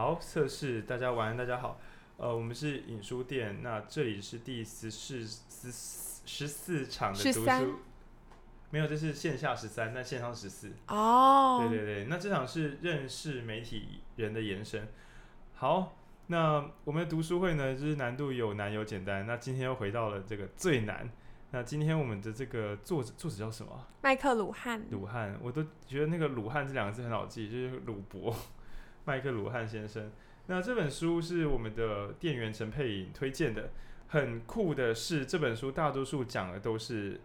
好，测试，大家晚安，大家好。呃，我们是影书店，那这里是第十四十十四场的读书，没有，这是线下十三，那线上十四。哦，对对对，那这场是认识媒体人的延伸。好，那我们的读书会呢，就是难度有难有简单。那今天又回到了这个最难。那今天我们的这个作者作者叫什么？麦克鲁汉。鲁汉，我都觉得那个鲁汉这两个字很好记，就是鲁伯，麦克鲁汉先生。那这本书是我们的店员陈佩颖推荐的。很酷的是，这本书大多数讲的都是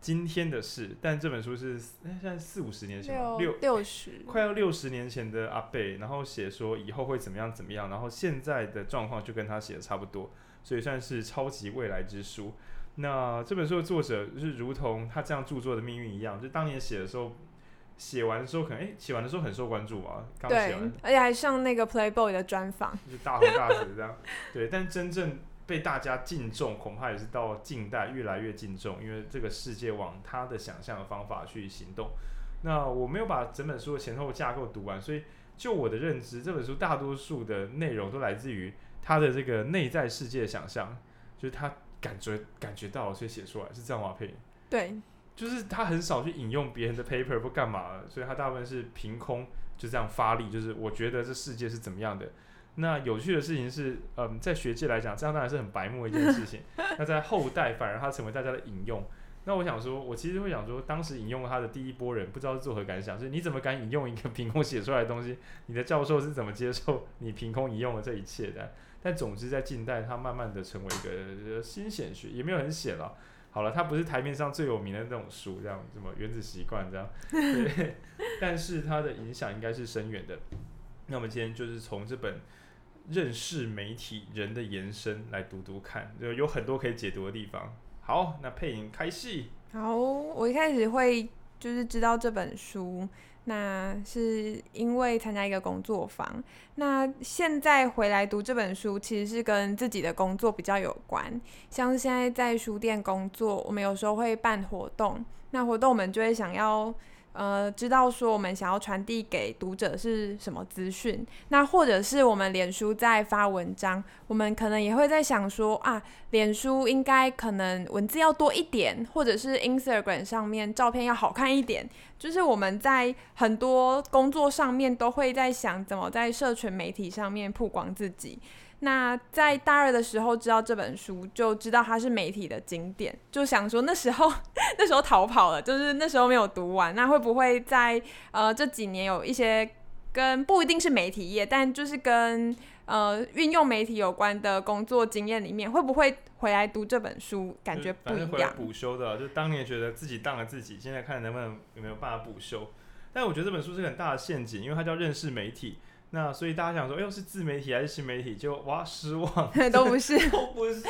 今天的事，但这本书是现在四五十年前，六六十，快要六十年前的阿贝，然后写说以后会怎么样怎么样，然后现在的状况就跟他写的差不多，所以算是超级未来之书。那这本书的作者就是如同他这样著作的命运一样，就当年写的时候。写完的时候可能哎，写、欸、完的时候很受关注啊，刚写完，而且还上那个 Playboy 的专访，就大红大紫这样。对，但真正被大家敬重，恐怕也是到近代越来越敬重，因为这个世界往他的想象的方法去行动。那我没有把整本书的前后架构读完，所以就我的认知，这本书大多数的内容都来自于他的这个内在世界的想象，就是他感觉感觉到，所以写出来是这样吗？配对。就是他很少去引用别人的 paper 或干嘛，所以他大部分是凭空就这样发力。就是我觉得这世界是怎么样的。那有趣的事情是，嗯，在学界来讲，这样当然是很白目的一件事情。那在后代反而他成为大家的引用。那我想说，我其实会想说，当时引用他的第一波人，不知道是作何感想？就是你怎么敢引用一个凭空写出来的东西？你的教授是怎么接受你凭空引用了这一切的？但总之，在近代，他慢慢的成为一个新显学，也没有很显了。好了，它不是台面上最有名的那种书，这样什么原子习惯这样，对，但是它的影响应该是深远的。那我们今天就是从这本认识媒体人的延伸来读读看，就有很多可以解读的地方。好，那配音开戏。好，我一开始会就是知道这本书。那是因为参加一个工作坊，那现在回来读这本书，其实是跟自己的工作比较有关。像现在在书店工作，我们有时候会办活动，那活动我们就会想要。呃，知道说我们想要传递给读者是什么资讯，那或者是我们脸书在发文章，我们可能也会在想说啊，脸书应该可能文字要多一点，或者是 Instagram 上面照片要好看一点，就是我们在很多工作上面都会在想怎么在社群媒体上面曝光自己。那在大二的时候知道这本书，就知道它是媒体的经典，就想说那时候 那时候逃跑了，就是那时候没有读完。那会不会在呃这几年有一些跟不一定是媒体业，但就是跟呃运用媒体有关的工作经验里面，会不会回来读这本书？感觉不一样。补修的，就当年觉得自己当了自己，现在看能不能有没有办法补修。但我觉得这本书是个很大的陷阱，因为它叫认识媒体。那所以大家想说，哎呦，是自媒体还是新媒体？就哇，失望，都不是，都不是。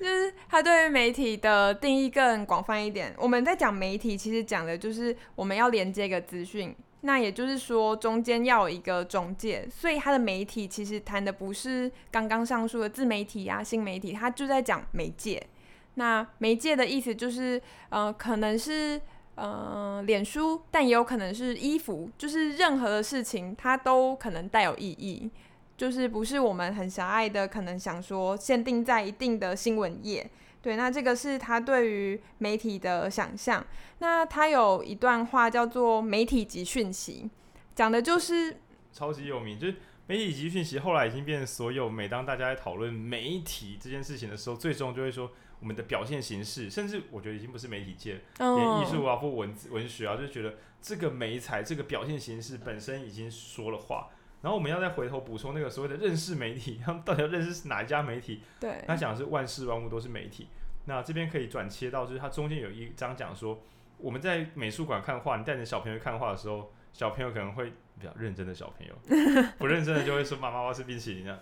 就是他对于媒体的定义更广泛一点。我们在讲媒体，其实讲的就是我们要连接一个资讯，那也就是说中间要有一个中介。所以他的媒体其实谈的不是刚刚上述的自媒体啊、新媒体，他就在讲媒介。那媒介的意思就是，呃，可能是。呃，脸书，但也有可能是衣服，就是任何的事情，它都可能带有意义，就是不是我们很狭隘的，可能想说限定在一定的新闻页。对，那这个是他对于媒体的想象。那他有一段话叫做“媒体即讯息”，讲的就是超级有名，就是媒体即讯息。后来已经变成所有，每当大家在讨论媒体这件事情的时候，最终就会说。我们的表现形式，甚至我觉得已经不是媒体界，oh. 连艺术啊或文字文学啊，就觉得这个媒材这个表现形式本身已经说了话。然后我们要再回头补充那个所谓的认识媒体，他们到底要认识是哪一家媒体？对，他讲的是万事万物都是媒体。那这边可以转切到，就是它中间有一章讲说，我们在美术馆看画，你带着小朋友看画的时候，小朋友可能会比较认真的小朋友，不认真的就会说妈妈，我要吃冰淇淋啊。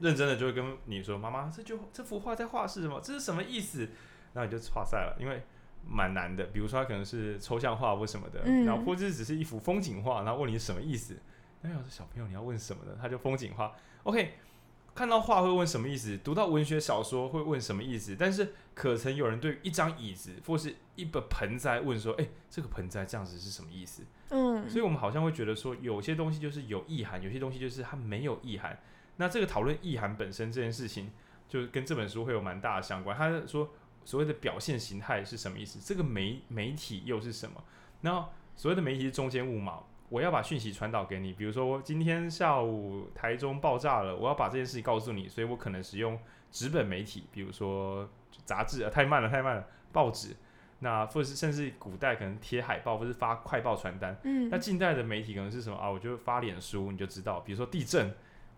认真的就会跟你说：“妈妈，这句这幅画在画是什么？这是什么意思？”然后你就画赛了，因为蛮难的。比如说，它可能是抽象画或什么的，嗯、然后或者只是一幅风景画，然后问你什么意思？哎呀，这小朋友你要问什么呢？他就风景画。OK，看到画会问什么意思？读到文学小说会问什么意思？但是可曾有人对一张椅子或是一个盆栽问说：“哎，这个盆栽这样子是什么意思？”嗯，嗯，所以我们好像会觉得说，有些东西就是有意涵，有些东西就是它没有意涵。那这个讨论意涵本身这件事情，就跟这本书会有蛮大的相关。他说所谓的表现形态是什么意思？这个媒媒体又是什么？那所谓的媒体是中间物嘛？我要把讯息传导给你，比如说今天下午台中爆炸了，我要把这件事情告诉你，所以我可能使用纸本媒体，比如说杂志啊，太慢了，太慢了，报纸。那或者是甚至古代可能贴海报，或是发快报传单。嗯，那近代的媒体可能是什么啊？我就发脸书，你就知道，比如说地震。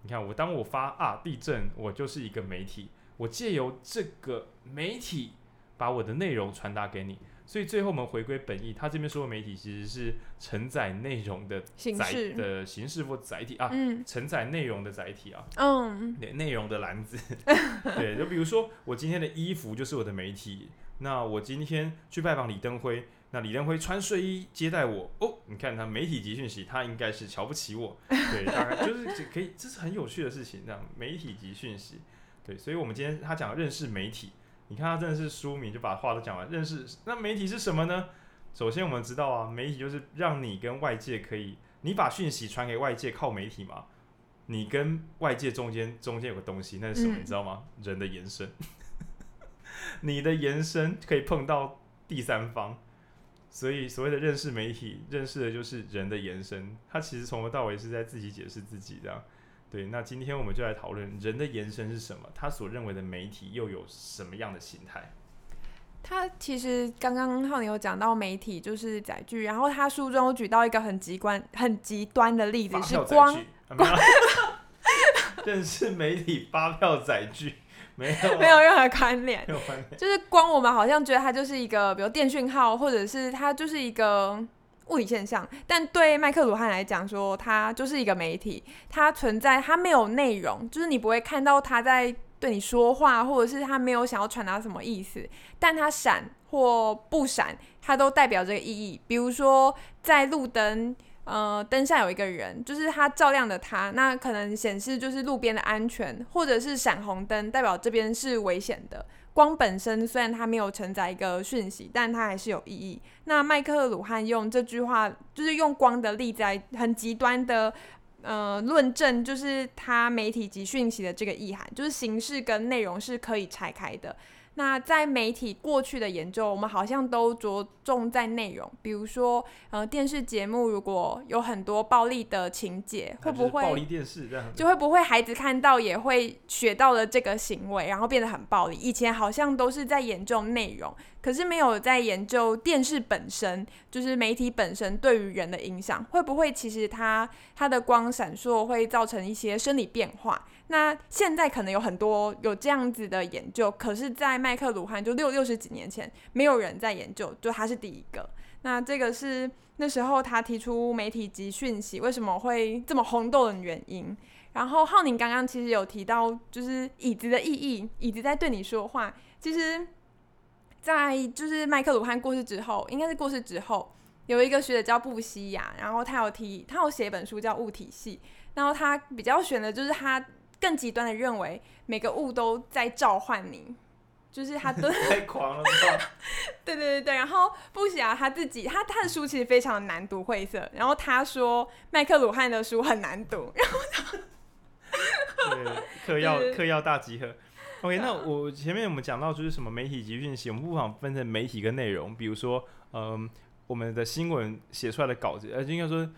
你看我当我发啊地震，我就是一个媒体，我借由这个媒体把我的内容传达给你。所以最后我们回归本意，他这边说的媒体其实是承载内容的载的形式或载体啊，嗯、承载内容的载体啊，嗯，对，内容的篮子，对，就比如说我今天的衣服就是我的媒体，那我今天去拜访李登辉，那李登辉穿睡衣接待我，哦，你看他媒体集讯息，他应该是瞧不起我，对，大概就是可以，这是很有趣的事情，这样媒体集讯息，对，所以我们今天他讲认识媒体。你看他真的是书名，就把话都讲完。认识那媒体是什么呢？首先我们知道啊，媒体就是让你跟外界可以，你把讯息传给外界靠媒体嘛。你跟外界中间中间有个东西，那是什么？嗯、你知道吗？人的延伸。你的延伸可以碰到第三方，所以所谓的认识媒体，认识的就是人的延伸。他其实从头到尾是在自己解释自己这样。对，那今天我们就来讨论人的延伸是什么？他所认为的媒体又有什么样的形态？他其实刚刚浩宁有讲到媒体就是载具，然后他书中举到一个很极端、很极端的例子是光，认识媒体发票载具没有没有任何关联，没有关联，就是光我们好像觉得它就是一个，比如电讯号，或者是它就是一个。物理现象，但对麦克鲁汉来讲说，它就是一个媒体，它存在，它没有内容，就是你不会看到它在对你说话，或者是它没有想要传达什么意思，但它闪或不闪，它都代表这个意义。比如说，在路灯，呃，灯下有一个人，就是它照亮的他，那可能显示就是路边的安全，或者是闪红灯，代表这边是危险的。光本身虽然它没有承载一个讯息，但它还是有意义。那麦克鲁汉用这句话，就是用光的例子很极端的呃论证，就是它媒体及讯息的这个意涵，就是形式跟内容是可以拆开的。那在媒体过去的研究，我们好像都着重在内容，比如说，呃，电视节目如果有很多暴力的情节，会不会暴力电视这样？就会不会孩子看到也会学到了这个行为，然后变得很暴力？以前好像都是在研究内容，可是没有在研究电视本身，就是媒体本身对于人的影响，会不会其实它它的光闪烁会造成一些生理变化？那现在可能有很多有这样子的研究，可是，在麦克鲁汉就六六十几年前，没有人在研究，就他是第一个。那这个是那时候他提出媒体及讯息为什么会这么轰动的原因。然后浩宁刚刚其实有提到，就是椅子的意义，椅子在对你说话。其实，在就是麦克鲁汉过世之后，应该是过世之后，有一个学者叫布西亚，然后他有提，他有写一本书叫《物体系》，然后他比较选的就是他。更极端的认为，每个物都在召唤你，就是他都 太狂了吧？对对对对，然后布西亚他自己，他他的书其实非常难读晦涩，然后他说麦克鲁汉的书很难读，然后他对嗑药 嗑药大集合。OK，那我前面我们讲到就是什么媒体及讯息，我们不妨分成媒体跟内容，比如说嗯，我们的新闻写出来的稿子，呃，应该说。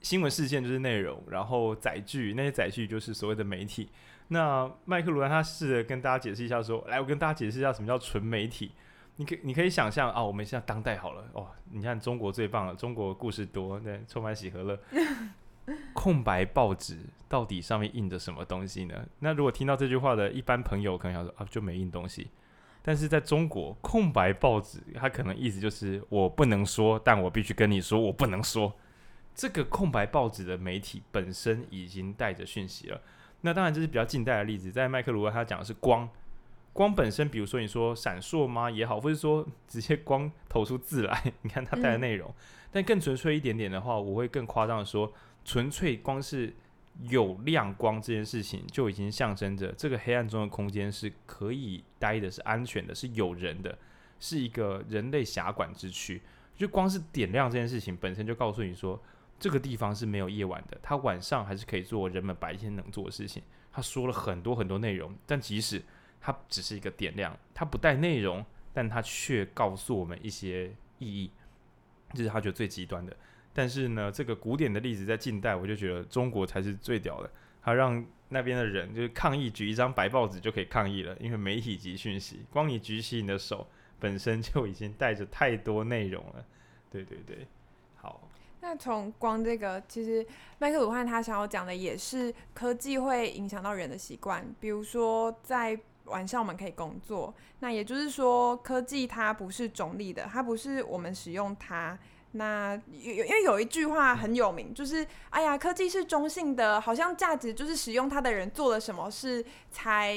新闻事件就是内容，然后载具那些载具就是所谓的媒体。那麦克罗兰他试着跟大家解释一下说，说来我跟大家解释一下什么叫纯媒体。你可你可以想象啊，我们现在当代好了哦，你看中国最棒了，中国故事多，对，充满喜和乐。空白报纸到底上面印着什么东西呢？那如果听到这句话的一般朋友可能想说啊，就没印东西。但是在中国，空白报纸它可能意思就是我不能说，但我必须跟你说，我不能说。这个空白报纸的媒体本身已经带着讯息了。那当然这是比较近代的例子，在麦克鲁汉他讲的是光，光本身，比如说你说闪烁吗也好，或者说直接光投出字来，你看它带的内容。但更纯粹一点点的话，我会更夸张的说，纯粹光是有亮光这件事情，就已经象征着这个黑暗中的空间是可以待的，是安全的，是有人的，是一个人类辖管之区。就光是点亮这件事情本身就告诉你说。这个地方是没有夜晚的，它晚上还是可以做人们白天能做的事情。他说了很多很多内容，但即使它只是一个点亮，它不带内容，但它却告诉我们一些意义，这是他觉得最极端的。但是呢，这个古典的例子在近代，我就觉得中国才是最屌的。他让那边的人就是抗议，举一张白报纸就可以抗议了，因为媒体及讯息，光你举起你的手，本身就已经带着太多内容了。对对对，好。那从光这个，其实麦克鲁汉他想要讲的也是科技会影响到人的习惯，比如说在晚上我们可以工作，那也就是说科技它不是中立的，它不是我们使用它。那有因为有一句话很有名，就是哎呀，科技是中性的，好像价值就是使用它的人做了什么事才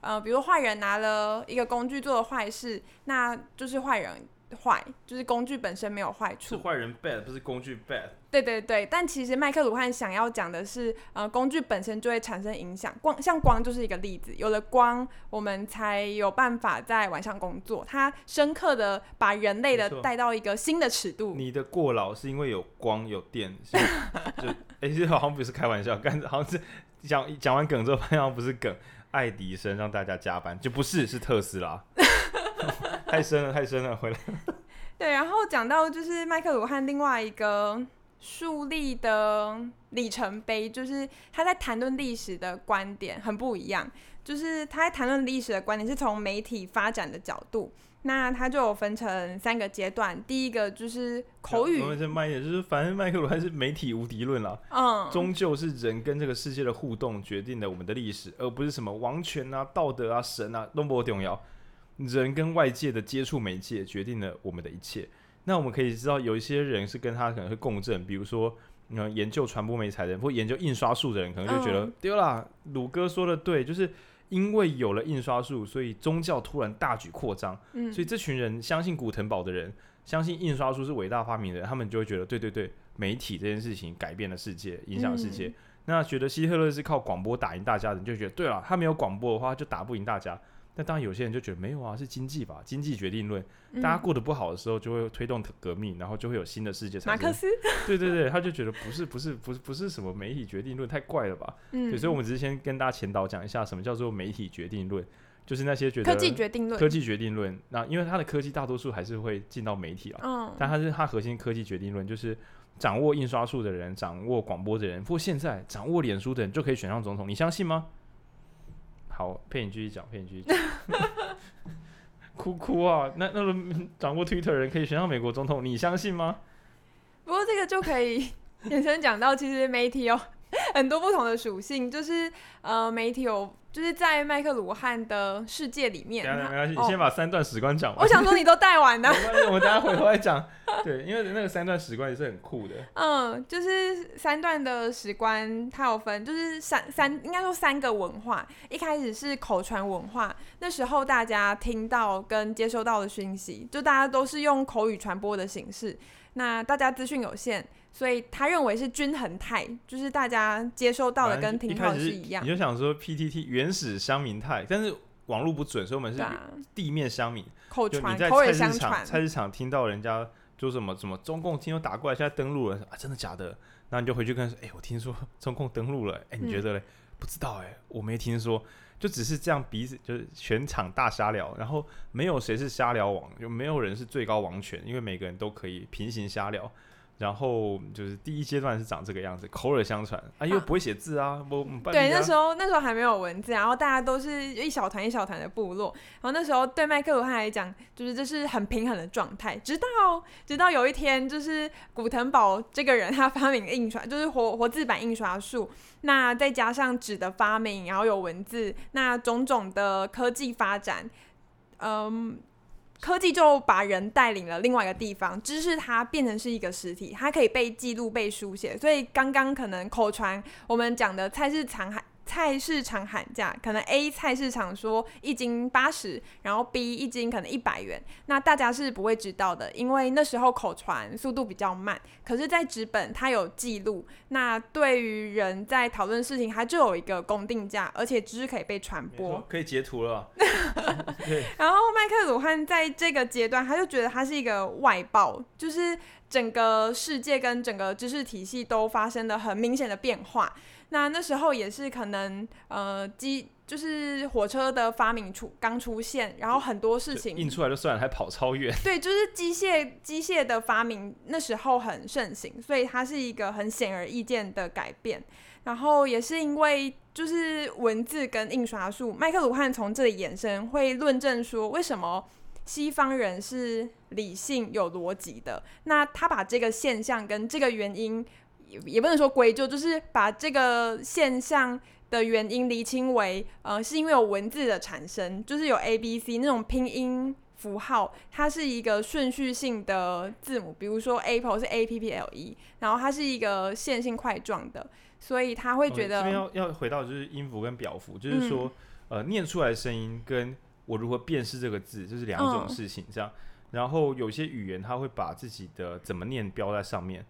呃，比如坏人拿了一个工具做了坏事，那就是坏人。坏就是工具本身没有坏处，是坏人 bad 不是工具 bad。对对对，但其实麦克鲁汉想要讲的是，呃，工具本身就会产生影响。光像光就是一个例子，有了光，我们才有办法在晚上工作。它深刻的把人类的带到一个新的尺度。你的过劳是因为有光有电，就哎，这、欸、好像不是开玩笑，刚好像是讲讲完梗之后，发现不是梗。爱迪生让大家加班，就不是是特斯拉。太深了，太深了，回来。对，然后讲到就是麦克鲁汉另外一个树立的里程碑，就是他在谈论历史的观点很不一样。就是他在谈论历史的观点是从媒体发展的角度，那他就有分成三个阶段。第一个就是口语，我们再慢一点，就是反正麦克鲁汉是媒体无敌论了。嗯，终究是人跟这个世界的互动决定了我们的历史，而不是什么王权啊、道德啊、神啊，都不重要。人跟外界的接触媒介决定了我们的一切。那我们可以知道，有一些人是跟他可能会共振，比如说，嗯，研究传播媒材的人，或研究印刷术的人，可能就觉得，对啦，鲁哥说的对，就是因为有了印刷术，所以宗教突然大举扩张。嗯，所以这群人相信古腾堡的人，相信印刷术是伟大发明的人，他们就会觉得，对对对，媒体这件事情改变了世界，影响世界。那觉得希特勒是靠广播打赢大家的人，就觉得，对了，他没有广播的话，就打不赢大家。那当然，有些人就觉得没有啊，是经济吧，经济决定论。大家过得不好的时候，就会推动革命，然后就会有新的世界产生。马克思，对对对，他就觉得不是不是不是不是什么媒体决定论，太怪了吧？嗯，所以我们只是先跟大家前导讲一下，什么叫做媒体决定论，就是那些觉得科技决定论，科技决定论。那因为它的科技大多数还是会进到媒体了，嗯，但它是它核心科技决定论，就是掌握印刷术的人，掌握广播的人，或现在掌握脸书的人就可以选上总统，你相信吗？好，骗你继续讲，骗你继续讲，哭哭啊！那那个掌握 Twitter 的人可以选上美国总统，你相信吗？不过这个就可以 延伸讲到，其实媒体哦很多不同的属性，就是呃，媒体有。就是在麦克鲁汉的世界里面，没关系，你先把三段史观讲完。我想说你都带完了，没关系，我们等下回头再讲。对，因为那个三段史观也是很酷的。嗯，就是三段的史观，它有分，就是三三，应该说三个文化。一开始是口传文化，那时候大家听到跟接收到的讯息，就大家都是用口语传播的形式。那大家资讯有限。所以他认为是均衡态，就是大家接收到的跟听到是一样。你就想说 PTT 原始乡民态，但是网络不准，所以我们是地面乡民。口传，你在菜市场，菜市场听到人家说什么什么中共听说打过来，现在登陆了啊，真的假的？那你就回去跟他说，哎、欸，我听说中共登陆了，哎、欸，你觉得嘞？嗯、不知道哎、欸，我没听说，就只是这样彼此就是全场大瞎聊，然后没有谁是瞎聊王，就没有人是最高王权，因为每个人都可以平行瞎聊。然后就是第一阶段是长这个样子，口耳相传啊，又不会写字啊，我、啊，对，那时候那时候还没有文字，然后大家都是一小团一小团的部落，然后那时候对麦克鲁汉来讲，就是这是很平衡的状态，直到直到有一天，就是古腾堡这个人他发明印刷，就是活活字版印刷术，那再加上纸的发明，然后有文字，那种种的科技发展，嗯。科技就把人带领了另外一个地方，知识它变成是一个实体，它可以被记录、被书写。所以刚刚可能口传我们讲的菜市场还菜市场喊价，可能 A 菜市场说一斤八十，然后 B 一斤可能一百元，那大家是不会知道的，因为那时候口传速度比较慢。可是，在纸本它有记录，那对于人在讨论事情，它就有一个公定价，而且知识可以被传播，可以截图了。然后麦克鲁汉在这个阶段，他就觉得他是一个外爆，就是整个世界跟整个知识体系都发生了很明显的变化。那那时候也是可能，呃，机就是火车的发明出刚出现，然后很多事情印出来就算了，还跑超远。对，就是机械机械的发明那时候很盛行，所以它是一个很显而易见的改变。然后也是因为就是文字跟印刷术，麦克鲁汉从这里延伸会论证说，为什么西方人是理性有逻辑的？那他把这个现象跟这个原因。也不能说归咎，就是把这个现象的原因厘清为，呃，是因为有文字的产生，就是有 A B C 那种拼音符号，它是一个顺序性的字母，比如说 Apple 是 A P P L E，然后它是一个线性块状的，所以他会觉得。这边要要回到就是音符跟表符，就是说，嗯、呃，念出来的声音跟我如何辨识这个字，这、就是两种事情，这样。嗯、然后有些语言它会把自己的怎么念标在上面。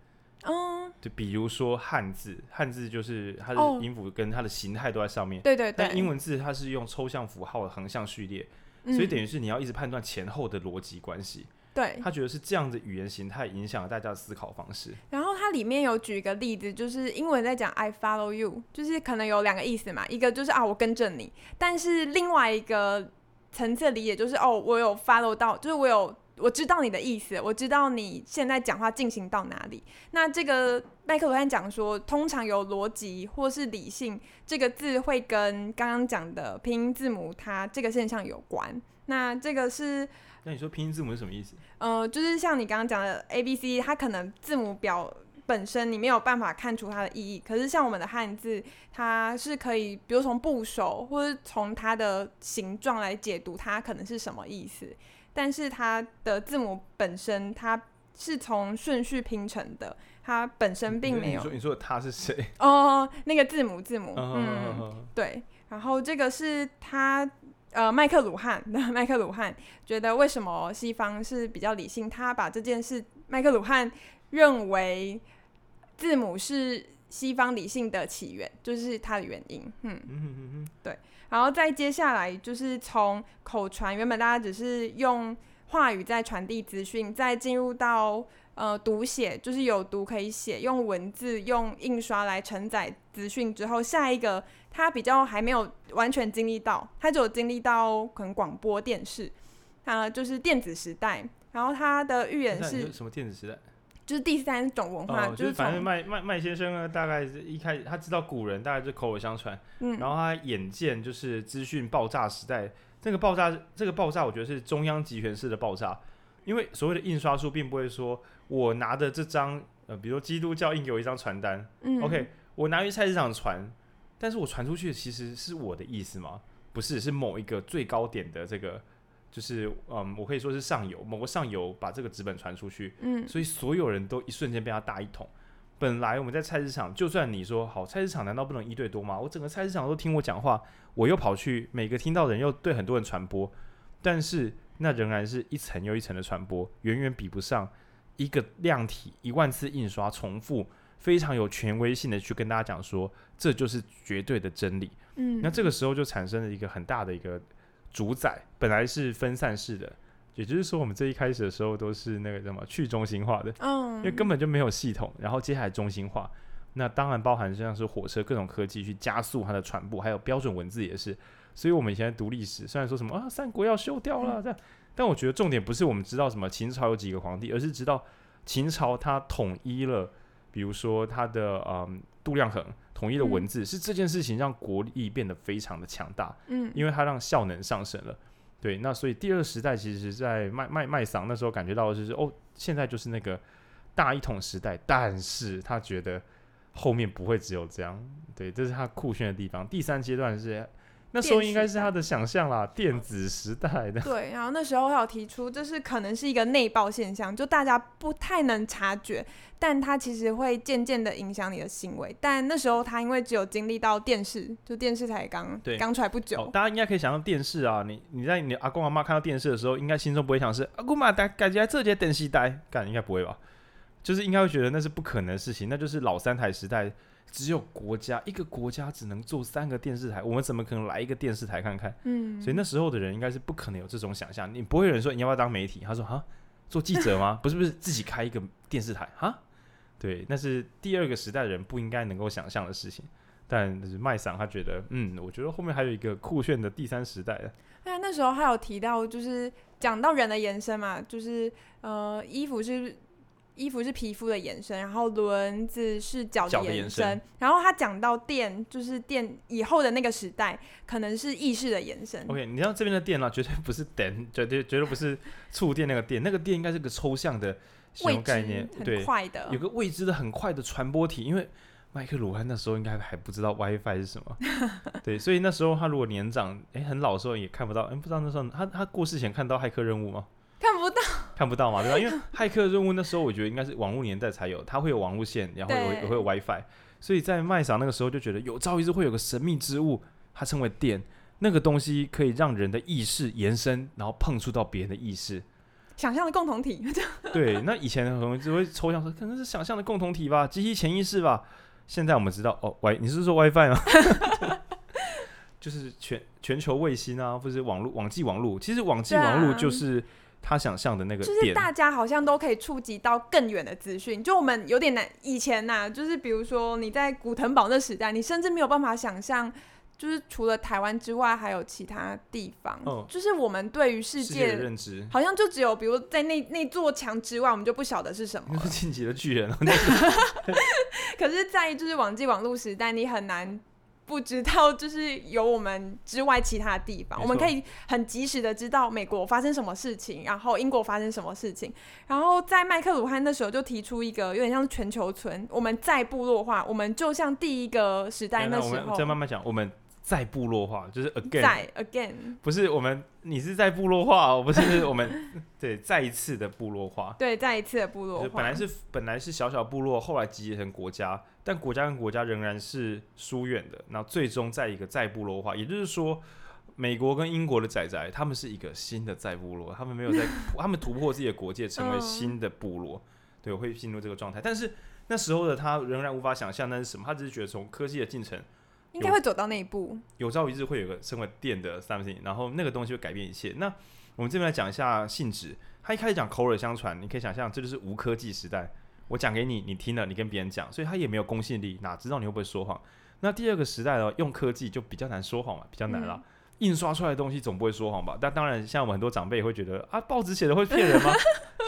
嗯，就比如说汉字，汉字就是它的音符跟它的形态都在上面。对对对。但英文字它是用抽象符号的横向序列，所以等于是你要一直判断前后的逻辑关系。对。他觉得是这样的语言形态影响了大家的思考方式。然后它里面有举一个例子，就是英文在讲 I follow you，就是可能有两个意思嘛，一个就是啊我跟着你，但是另外一个层次的理解就是哦我有 follow 到，就是我有。我知道你的意思，我知道你现在讲话进行到哪里。那这个麦克罗汉讲说，通常有逻辑或是理性这个字会跟刚刚讲的拼音字母它这个现象有关。那这个是，那你说拼音字母是什么意思？呃，就是像你刚刚讲的 A B C，它可能字母表本身你没有办法看出它的意义，可是像我们的汉字，它是可以，比如从部首或者从它的形状来解读它可能是什么意思。但是它的字母本身，它是从顺序拼成的，它本身并没有。你说，你说他是谁？哦，那个字母，字母，嗯，嗯对。然后这个是他，呃，麦克鲁汉，麦克鲁汉觉得为什么西方是比较理性？他把这件事，麦克鲁汉认为字母是西方理性的起源，就是他的原因。嗯嗯嗯嗯，对。然后再接下来就是从口传，原本大家只是用话语在传递资讯，再进入到呃读写，就是有读可以写，用文字用印刷来承载资讯之后，下一个他比较还没有完全经历到，他只有经历到可能广播电视，啊，就是电子时代。然后他的预言是什么电子时代？就是第三种文化，哦、就是反正麦麦麦先生呢，大概是一开始他知道古人大概是口耳相传，嗯，然后他眼见就是资讯爆炸时代，这个爆炸这个爆炸，我觉得是中央集权式的爆炸，因为所谓的印刷术并不会说我拿的这张呃，比如说基督教印给我一张传单，嗯，OK，我拿去菜市场传，但是我传出去其实是我的意思吗？不是，是某一个最高点的这个。就是嗯，我可以说是上游某个上游把这个纸本传出去，嗯，所以所有人都一瞬间被他大一统。本来我们在菜市场，就算你说好，菜市场难道不能一对多吗？我整个菜市场都听我讲话，我又跑去每个听到的人又对很多人传播，但是那仍然是一层又一层的传播，远远比不上一个量体一万次印刷重复，非常有权威性的去跟大家讲说，这就是绝对的真理。嗯，那这个时候就产生了一个很大的一个。主宰本来是分散式的，也就是说，我们最一开始的时候都是那个什么去中心化的，嗯，因为根本就没有系统。然后接下来中心化，那当然包含像是火车各种科技去加速它的传播，还有标准文字也是。所以我们以前读历史，虽然说什么啊三国要修掉了这样，但我觉得重点不是我们知道什么秦朝有几个皇帝，而是知道秦朝它统一了，比如说它的嗯度量衡。统一的文字、嗯、是这件事情让国力变得非常的强大，嗯，因为它让效能上升了，对，那所以第二时代其实，在麦麦麦桑那时候感觉到的就是哦，现在就是那个大一统时代，但是他觉得后面不会只有这样，对，这是他酷炫的地方。第三阶段是那时候应该是他的想象啦，电子时代的。对，然后那时候他有提出，这是可能是一个内爆现象，就大家不太能察觉，但它其实会渐渐的影响你的行为。但那时候他因为只有经历到电视，就电视才刚刚出来不久，哦，大家应该可以想象电视啊，你你在你阿公阿妈看到电视的时候，应该心中不会想是阿公妈，感觉这节电视台，干应该不会吧？就是应该会觉得那是不可能的事情，那就是老三台时代。只有国家一个国家只能做三个电视台，我们怎么可能来一个电视台看看？嗯，所以那时候的人应该是不可能有这种想象。你不会有人说你要不要当媒体？他说啊，做记者吗？不 是不是，自己开一个电视台哈？对，那是第二个时代的人不应该能够想象的事情。但是麦桑他觉得，嗯，我觉得后面还有一个酷炫的第三时代的。那那时候还有提到，就是讲到人的延伸嘛，就是呃，衣服是。衣服是皮肤的延伸，然后轮子是脚的延伸，然后他讲到电，就是电以后的那个时代，可能是意识的延伸。OK，你知道这边的电呢、啊，绝对不是电，绝对绝对不是触电那个电，那个电应该是个抽象的什么概念？很快的，有个未知的很快的传播体，因为麦克鲁汉那时候应该还不知道 WiFi 是什么，对，所以那时候他如果年长，哎，很老的时候也看不到，哎，不知道那时候他他过世前看到骇客任务吗？看不到，看不到嘛，对吧？因为骇客任务那时候，我觉得应该是网络年代才有，它会有网络线，然后有也会有 WiFi，所以在麦场那个时候就觉得有朝一日会有个神秘之物，它称为电，那个东西可以让人的意识延伸，然后碰触到别人的意识，想象的共同体。对，那以前很容易就会抽象说，可能是想象的共同体吧，集体潜意识吧。现在我们知道，哦，Y，你是说 WiFi 吗？就是全全球卫星啊，或者是网络网际网络，其实网际网络就是。他想象的那个，就是大家好像都可以触及到更远的资讯。就我们有点难，以前呐、啊，就是比如说你在古腾堡那时代，你甚至没有办法想象，就是除了台湾之外，还有其他地方。哦、就是我们对于世界的认知，好像就只有比如在那那座墙之外，我们就不晓得是什么。是进击的巨人。可是，在就是网际网络时代，你很难。不知道，就是有我们之外其他地方，我们可以很及时的知道美国发生什么事情，然后英国发生什么事情。然后在麦克鲁汉那时候就提出一个有点像全球村，我们再部落化，我们就像第一个时代那时候。再慢慢讲，我们再部落化，就是 again，再 again，不是我们，你是在部落化，哦，不是我们，对，再一次的部落化，对，再一次的部落化。本来是本来是小小部落，后来集结成国家。但国家跟国家仍然是疏远的，那最终在一个再部落化，也就是说，美国跟英国的仔仔，他们是一个新的再部落，他们没有在，他们突破自己的国界，成为新的部落，对，会进入这个状态。但是那时候的他仍然无法想象那是什么，他只是觉得从科技的进程，应该会走到那一步，有朝一日会有个成为电的 something，然后那个东西会改变一切。那我们这边来讲一下性质，他一开始讲口耳相传，你可以想象这就是无科技时代。我讲给你，你听了，你跟别人讲，所以他也没有公信力，哪知道你会不会说谎？那第二个时代呢，用科技就比较难说谎嘛，比较难了。嗯、印刷出来的东西总不会说谎吧？但当然，像我们很多长辈也会觉得啊，报纸写的会骗人吗？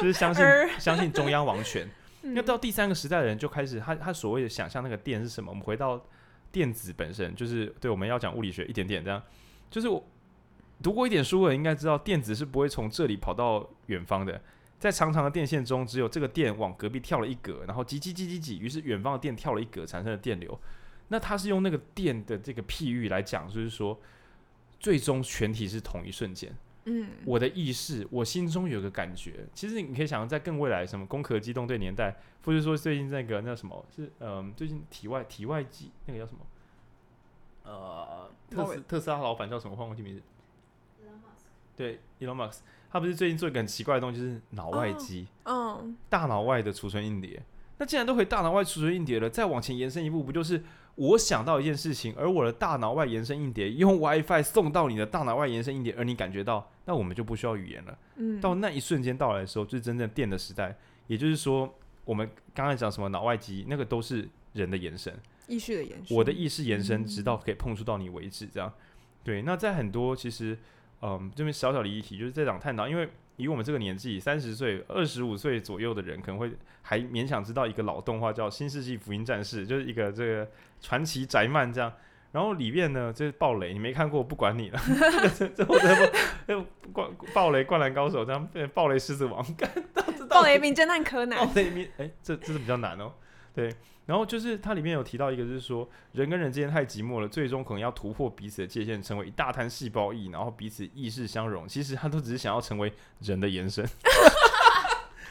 就是相信 相信中央王权。那、嗯、到第三个时代的人就开始，他他所谓的想象那个电是什么？我们回到电子本身，就是对我们要讲物理学一点点这样，就是我读过一点书的人应该知道，电子是不会从这里跑到远方的。在长长的电线中，只有这个电往隔壁跳了一格，然后挤挤挤挤挤，于是远方的电跳了一格，产生了电流。那它是用那个电的这个譬喻来讲，就是说，最终全体是同一瞬间。嗯，我的意识，我心中有个感觉。其实你可以想象，在更未来什么攻壳机动队年代，或者说最近那个那什么是嗯、呃，最近体外体外机那个叫什么？呃，特斯特斯拉老板叫什么？换过去名字。Elon Musk。对，Elon Musk。他不是最近做一个很奇怪的东西，就是脑外机，嗯，oh, oh. 大脑外的储存硬碟。那既然都可以大脑外储存硬碟了，再往前延伸一步，不就是我想到一件事情，而我的大脑外延伸硬碟用 WiFi 送到你的大脑外延伸硬碟，而你感觉到，那我们就不需要语言了。嗯，到那一瞬间到来的时候，就是真正电的时代。也就是说，我们刚才讲什么脑外机，那个都是人的延伸，意识的延伸，我的意识延伸，直到可以碰触到你为止。这样，对。那在很多其实。嗯，这边小小的议题就是在讲探讨，因为以我们这个年纪，三十岁、二十五岁左右的人，可能会还勉强知道一个老动画叫《新世纪福音战士》，就是一个这个传奇宅漫这样。然后里面呢，就是暴雷，你没看过不管你了。这这或者不暴暴雷灌篮高手这样，暴雷狮子王，暴雷名侦探柯南，暴雷名哎，这这是比较难哦。对，然后就是它里面有提到一个，就是说人跟人之间太寂寞了，最终可能要突破彼此的界限，成为一大滩细胞液，然后彼此意识相融。其实他都只是想要成为人的延伸。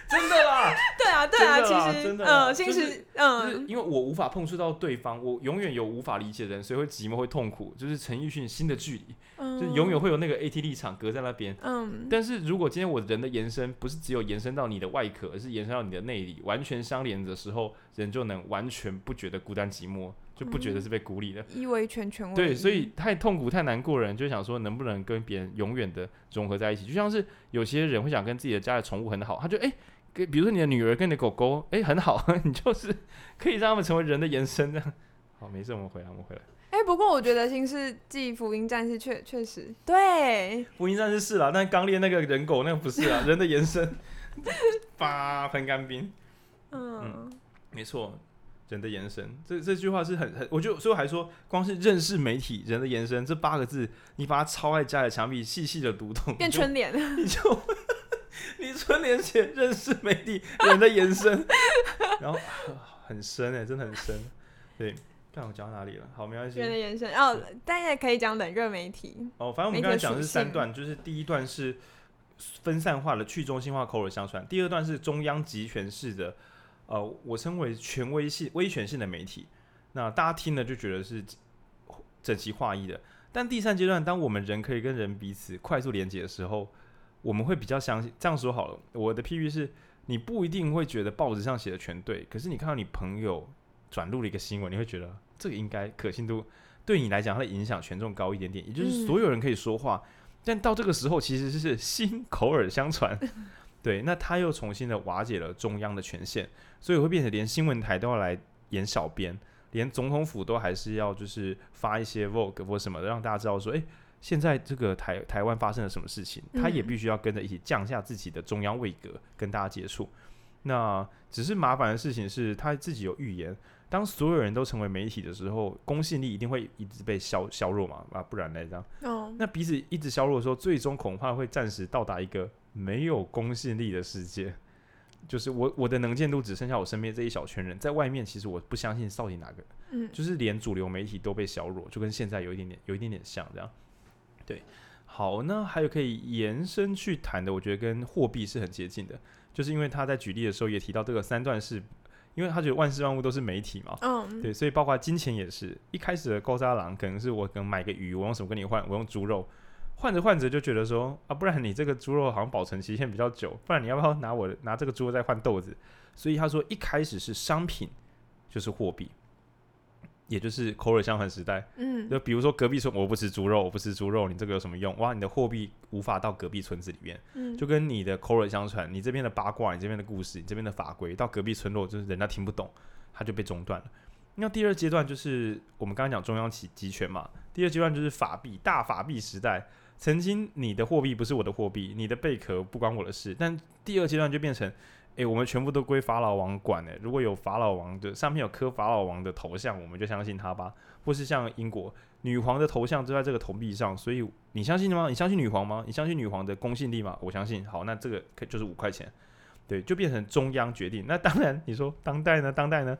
真的啦，对啊，对啊，其实，真的，嗯，其实，嗯，就是因为我无法碰触到对方，我永远有无法理解的人，所以会寂寞，会痛苦。就是陈奕迅新的距离，嗯，就永远会有那个 AT 立场隔在那边，嗯。但是如果今天我人的延伸不是只有延伸到你的外壳，而是延伸到你的内里，完全相连的时候，人就能完全不觉得孤单寂寞，就不觉得是被孤立的，一为全全为。对，所以太痛苦、太难过的人，就想说能不能跟别人永远的融合在一起，就像是有些人会想跟自己的家的宠物很好，他就哎。欸比如说你的女儿跟你的狗狗，哎、欸，很好，你就是可以让他们成为人的延伸这样。好，没事，我们回来，我们回来。哎、欸，不过我觉得新世纪福音战士确确实对。福音战士是啦，但刚练那个人狗那个不是啊，人的延伸。八喷干冰。嗯，嗯没错，人的延伸，这这句话是很很，我就所以我还说，光是认识媒体，人的延伸这八个字，你把它抄在家里墙壁，细细的读懂，变春联，你就。你春联写认识媒体人的延伸，然后很深哎、欸，真的很深。对，看我讲到哪里了？好，没关系。人的延伸哦，大家也可以讲冷热媒体。哦，反正我们刚才讲的是三段，就是第一段是分散化的去中心化口耳相传，第二段是中央集权式的，呃，我称为权威性、威权性的媒体。那大家听了就觉得是整齐划一的，但第三阶段，当我们人可以跟人彼此快速连接的时候。我们会比较相信，这样说好了。我的譬喻是，你不一定会觉得报纸上写的全对，可是你看到你朋友转录了一个新闻，你会觉得这个应该可信度对你来讲，它的影响权重高一点点。也就是所有人可以说话，但到这个时候其实是心口耳相传，对，那他又重新的瓦解了中央的权限，所以会变成连新闻台都要来演小编，连总统府都还是要就是发一些 Vogue 或什么的，让大家知道说，诶。现在这个台台湾发生了什么事情，他也必须要跟着一起降下自己的中央位格，跟大家接触。那只是麻烦的事情是，他自己有预言，当所有人都成为媒体的时候，公信力一定会一直被削削弱嘛？啊，不然呢这样，那彼此一直削弱的时候，最终恐怕会暂时到达一个没有公信力的世界。就是我我的能见度只剩下我身边这一小圈人，在外面其实我不相信到底哪个，嗯，就是连主流媒体都被削弱，就跟现在有一点点有一点点像这样。对，好，那还有可以延伸去谈的，我觉得跟货币是很接近的，就是因为他在举例的时候也提到这个三段式，因为他觉得万事万物都是媒体嘛，嗯，对，所以包括金钱也是，一开始的高渣郎可能是我可能买个鱼，我用什么跟你换？我用猪肉，换着换着就觉得说啊，不然你这个猪肉好像保存期限比较久，不然你要不要拿我拿这个猪肉再换豆子？所以他说一开始是商品就是货币。也就是口耳相传时代，嗯，就比如说隔壁村我不吃猪肉，我不吃猪肉，你这个有什么用？哇，你的货币无法到隔壁村子里面，嗯，就跟你的口耳相传，你这边的八卦，你这边的故事，你这边的法规，到隔壁村落就是人家听不懂，它就被中断了。那第二阶段就是我们刚刚讲中央集集权嘛，第二阶段就是法币大法币时代，曾经你的货币不是我的货币，你的贝壳不关我的事，但第二阶段就变成。诶、我们全部都归法老王管诶，如果有法老王的上面有刻法老王的头像，我们就相信他吧。或是像英国女皇的头像就在这个铜币上，所以你相信吗？你相信女皇吗？你相信女皇的公信力吗？我相信。好，那这个可就是五块钱，对，就变成中央决定。那当然，你说当代呢？当代呢？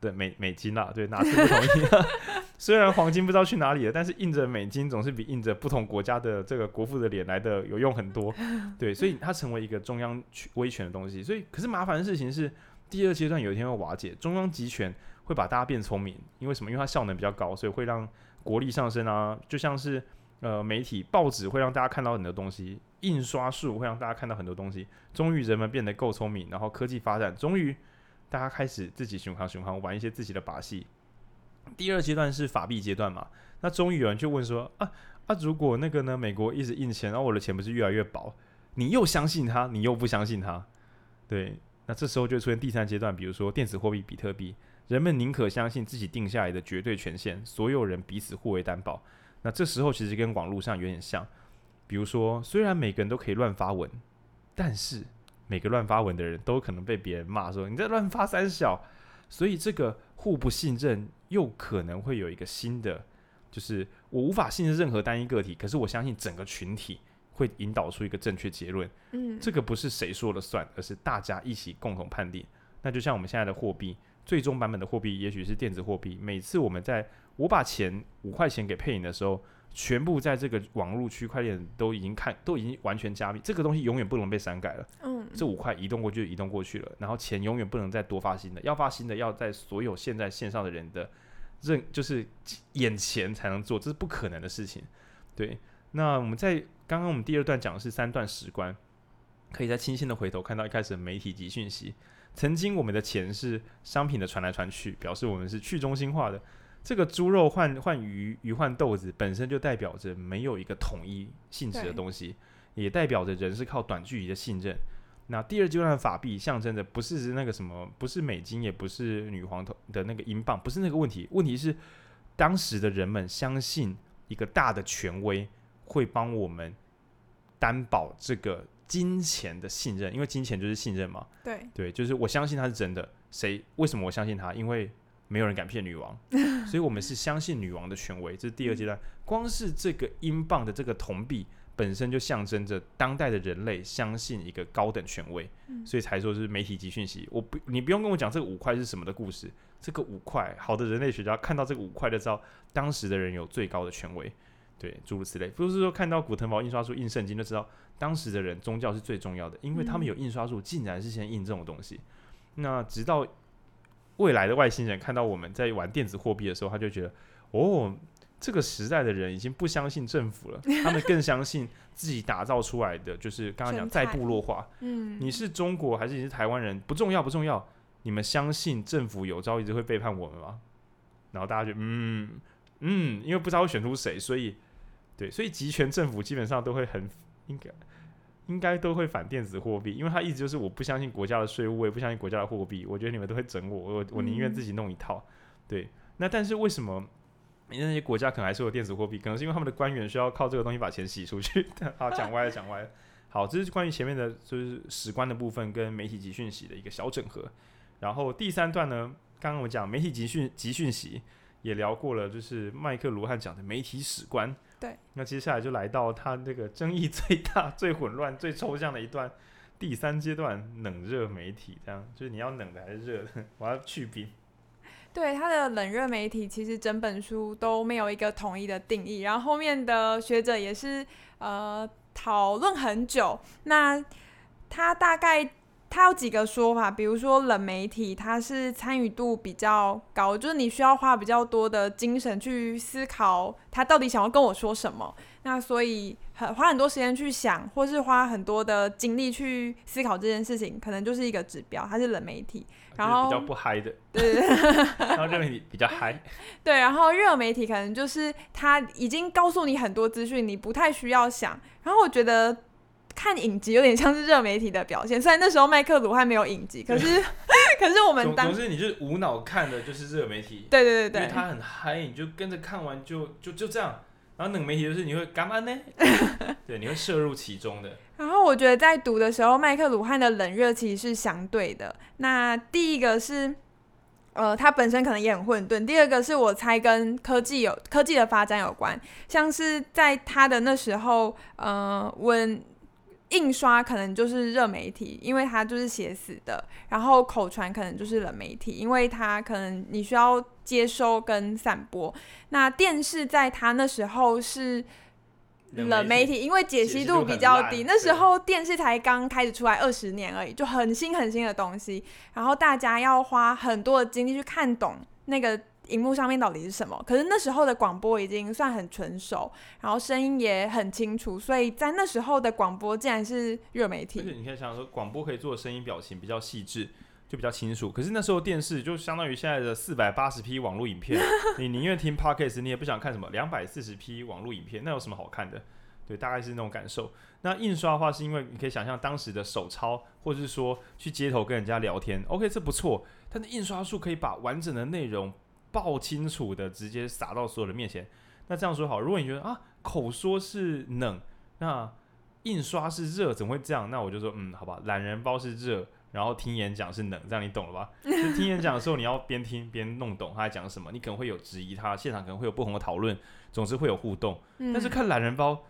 对，美美金啦，对，哪次不同意？虽然黄金不知道去哪里了，但是印着美金总是比印着不同国家的这个国父的脸来的有用很多。对，所以它成为一个中央威权的东西。所以，可是麻烦的事情是，第二阶段有一天会瓦解，中央集权会把大家变聪明。因为什么？因为它效能比较高，所以会让国力上升啊。就像是呃，媒体报纸会让大家看到很多东西，印刷术会让大家看到很多东西。终于人们变得够聪明，然后科技发展，终于。大家开始自己巡航巡航玩一些自己的把戏。第二阶段是法币阶段嘛？那终于有人就问说啊啊，如果那个呢？美国一直印钱，然后我的钱不是越来越薄？你又相信他，你又不相信他？对，那这时候就出现第三阶段，比如说电子货币比特币，人们宁可相信自己定下来的绝对权限，所有人彼此互为担保。那这时候其实跟网络上有点像，比如说虽然每个人都可以乱发文，但是。每个乱发文的人都可能被别人骂说你在乱发三小，所以这个互不信任又可能会有一个新的，就是我无法信任任何单一个体，可是我相信整个群体会引导出一个正确结论。嗯，这个不是谁说了算，而是大家一起共同判定。那就像我们现在的货币，最终版本的货币也许是电子货币。每次我们在我把钱五块钱给配你的时候，全部在这个网络区块链都已经看都已经完全加密，这个东西永远不能被删改了。嗯，这五块移动过去就移动过去了，然后钱永远不能再多发新的，要发新的要在所有现在线上的人的认就是眼前才能做，这是不可能的事情。对，那我们在刚刚我们第二段讲的是三段史观，可以再清晰的回头看到一开始的媒体及讯息。曾经我们的钱是商品的传来传去，表示我们是去中心化的。这个猪肉换换鱼，鱼换豆子，本身就代表着没有一个统一性质的东西，也代表着人是靠短距离的信任。那第二阶段的法币象征着不是那个什么，不是美金，也不是女皇头的那个英镑，不是那个问题。问题是当时的人们相信一个大的权威会帮我们担保这个金钱的信任，因为金钱就是信任嘛。对对，就是我相信它是真的。谁？为什么我相信它？因为没有人敢骗女王，所以我们是相信女王的权威。这是第二阶段。光是这个英镑的这个铜币本身就象征着当代的人类相信一个高等权威，所以才说是媒体及讯息。我不，你不用跟我讲这个五块是什么的故事。这个五块，好的人类学家看到这个五块就知道当时的人有最高的权威。对，诸如此类。不是说看到古腾堡印刷术印圣经就知道当时的人宗教是最重要的，因为他们有印刷术，竟然是先印这种东西。那直到。未来的外星人看到我们在玩电子货币的时候，他就觉得，哦，这个时代的人已经不相信政府了，他们更相信自己打造出来的，就是刚刚讲再部落化。嗯，你是中国还是你是台湾人不重要，不重要。你们相信政府有朝一日会背叛我们吗？然后大家就嗯嗯，因为不知道会选出谁，所以对，所以集权政府基本上都会很应该。应该都会反电子货币，因为他一直就是我不相信国家的税务，我也不相信国家的货币。我觉得你们都会整我，我我宁愿自己弄一套。对，那但是为什么那些国家可能还是有电子货币？可能是因为他们的官员需要靠这个东西把钱洗出去。好，讲歪了，讲歪了。好，这是关于前面的就是史观的部分跟媒体集讯息的一个小整合。然后第三段呢，刚刚我讲媒体集讯集讯息也聊过了，就是麦克卢汉讲的媒体史观。对，那接下来就来到他这个争议最大、最混乱、最抽象的一段，第三阶段冷热媒体，这样就是你要冷的还是热的？我要去冰。对，他的冷热媒体其实整本书都没有一个统一的定义，然后后面的学者也是呃讨论很久。那他大概。它有几个说法，比如说冷媒体，它是参与度比较高，就是你需要花比较多的精神去思考，他到底想要跟我说什么。那所以很花很多时间去想，或是花很多的精力去思考这件事情，可能就是一个指标。它是冷媒体，然后比较不嗨的，对对对，然后热媒体比较嗨，对，然后热媒体可能就是他已经告诉你很多资讯，你不太需要想。然后我觉得。看影集有点像是热媒体的表现，虽然那时候麦克鲁汉没有影集，可是 可是我们当总之你就是无脑看的，就是热媒体。对对对对，因为他很嗨，你就跟着看完就就就这样。然后冷媒体就是你会干嘛呢？对，你会摄入其中的。然后我觉得在读的时候，麦克鲁汉的冷热其实是相对的。那第一个是，呃，他本身可能也很混沌；第二个是我猜跟科技有科技的发展有关，像是在他的那时候，呃，温。印刷可能就是热媒体，因为它就是写死的；然后口传可能就是冷媒体，因为它可能你需要接收跟散播。那电视在它那时候是冷媒体，因为解析度比较低，那时候电视才刚开始出来二十年而已，就很新很新的东西，然后大家要花很多的精力去看懂那个。荧幕上面到底是什么？可是那时候的广播已经算很成熟，然后声音也很清楚，所以在那时候的广播竟然是热媒体。而且你可以想想说，广播可以做声音表情比较细致，就比较清楚。可是那时候电视就相当于现在的四百八十 P 网络影片，你宁愿听 Podcast，你也不想看什么两百四十 P 网络影片，那有什么好看的？对，大概是那种感受。那印刷的话，是因为你可以想象当时的手抄，或者是说去街头跟人家聊天，OK，这不错。但是印刷术可以把完整的内容。爆清楚的直接撒到所有人面前，那这样说好，如果你觉得啊口说是冷，那印刷是热，怎么会这样？那我就说嗯，好吧，懒人包是热，然后听演讲是冷，这样你懂了吧？就听演讲的时候，你要边听边弄懂他在讲什么，你可能会有质疑他，现场可能会有不同的讨论，总之会有互动。但是看懒人包，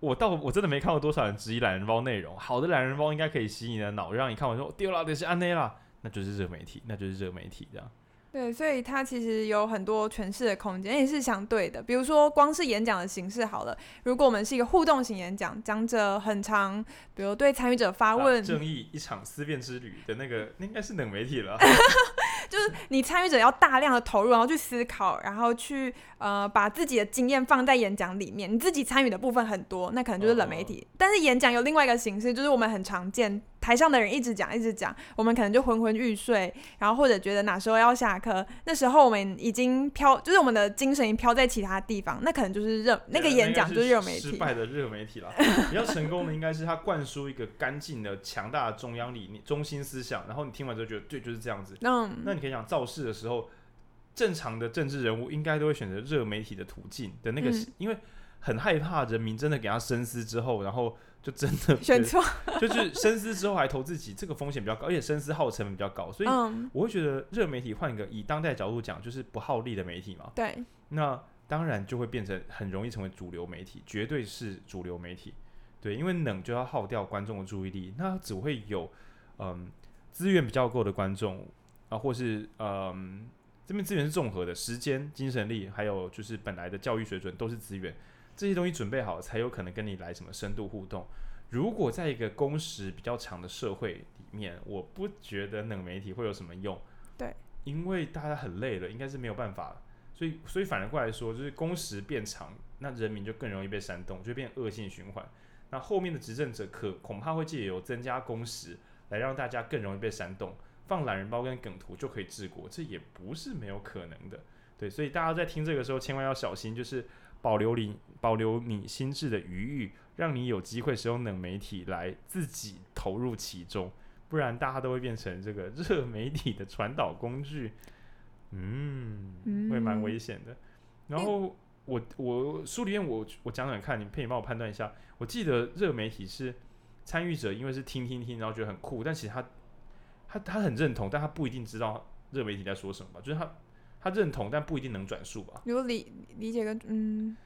我倒我真的没看过多少人质疑懒人包内容。好的懒人包应该可以吸引你的脑，让你看完说丢了，这是安内啦。那就是热媒体，那就是热媒体这样。对，所以它其实有很多诠释的空间，也是相对的。比如说，光是演讲的形式好了，如果我们是一个互动型演讲，讲者很长，比如对参与者发问，啊、正义一场思辨之旅的那个，那应该是冷媒体了。就是你参与者要大量的投入，然后去思考，然后去呃把自己的经验放在演讲里面，你自己参与的部分很多，那可能就是冷媒体。哦、但是演讲有另外一个形式，就是我们很常见。台上的人一直讲，一直讲，我们可能就昏昏欲睡，然后或者觉得哪时候要下课，那时候我们已经飘，就是我们的精神已经飘在其他地方，那可能就是热那个演讲就是热媒体，失败的热媒体了。比较成功的应该是他灌输一个干净的、强大的中央理念、中心思想，然后你听完之后觉得对，就是这样子。嗯，那你可以讲造势的时候，正常的政治人物应该都会选择热媒体的途径的那个，嗯、因为很害怕人民真的给他深思之后，然后。就真的选错，就是深思之后还投自己，这个风险比较高，而且深思耗成本比较高，所以我会觉得热媒体换一个以当代角度讲，就是不耗力的媒体嘛。对，那当然就会变成很容易成为主流媒体，绝对是主流媒体。对，因为冷就要耗掉观众的注意力，那只会有嗯资源比较够的观众啊，或是嗯这边资源是综合的，时间、精神力，还有就是本来的教育水准都是资源。这些东西准备好，才有可能跟你来什么深度互动。如果在一个工时比较长的社会里面，我不觉得冷媒体会有什么用。对，因为大家很累了，应该是没有办法。所以，所以反而过来说，就是工时变长，那人民就更容易被煽动，就变恶性循环。那后面的执政者可恐怕会借由增加工时，来让大家更容易被煽动，放懒人包跟梗图就可以治国，这也不是没有可能的。对，所以大家在听这个时候，千万要小心，就是。保留你保留你心智的余裕，让你有机会使用冷媒体来自己投入其中，不然大家都会变成这个 热媒体的传导工具，嗯，会蛮危险的。然后我我书里面我我讲讲看，你可以帮我判断一下。我记得热媒体是参与者，因为是听听听，然后觉得很酷，但其实他他他很认同，但他不一定知道热媒体在说什么吧，就是他。他认同，但不一定能转述吧。如果理理解跟嗯，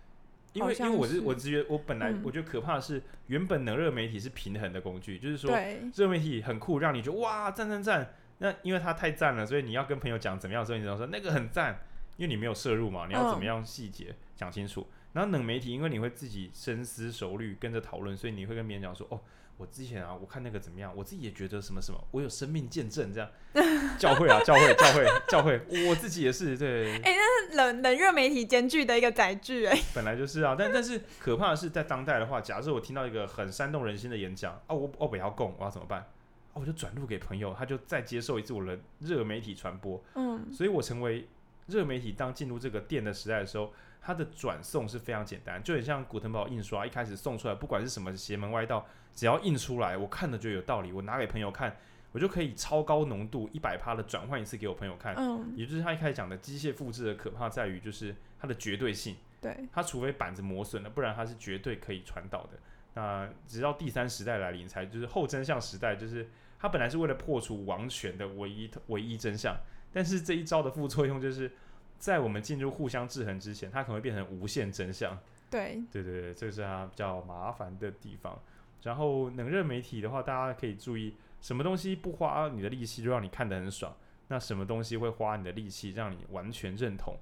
因为因为我是我直觉，我本来我觉得可怕的是，原本冷热媒体是平衡的工具，嗯、就是说热媒体很酷，让你觉得哇赞赞赞。那因为它太赞了，所以你要跟朋友讲怎么样的时候，你只能说那个很赞，因为你没有摄入嘛，你要怎么样细节讲清楚。嗯、然后冷媒体，因为你会自己深思熟虑跟着讨论，所以你会跟别人讲说哦。我之前啊，我看那个怎么样？我自己也觉得什么什么，我有生命见证这样。教会啊，教会，教会，教会，我自己也是对。哎、欸，那是冷冷热媒体兼具的一个载具哎。本来就是啊，但但是可怕的是，在当代的话，假设我听到一个很煽动人心的演讲啊，我我不要供，我要怎么办？啊，我就转录给朋友，他就再接受一次我的热媒体传播。嗯，所以我成为热媒体，当进入这个电的时代的时候。它的转送是非常简单，就很像古腾堡印刷一开始送出来，不管是什么邪门歪道，只要印出来，我看了就有道理，我拿给朋友看，我就可以超高浓度一百趴的转换一次给我朋友看。嗯，也就是他一开始讲的机械复制的可怕在于，就是它的绝对性。对，它除非板子磨损了，不然它是绝对可以传导的。那直到第三时代来临，才就是后真相时代，就是它本来是为了破除王权的唯一唯一真相，但是这一招的副作用就是。在我们进入互相制衡之前，它可能会变成无限真相。对，对对对，这是它比较麻烦的地方。然后冷热媒体的话，大家可以注意，什么东西不花你的力气就让你看得很爽，那什么东西会花你的力气让你完全认同？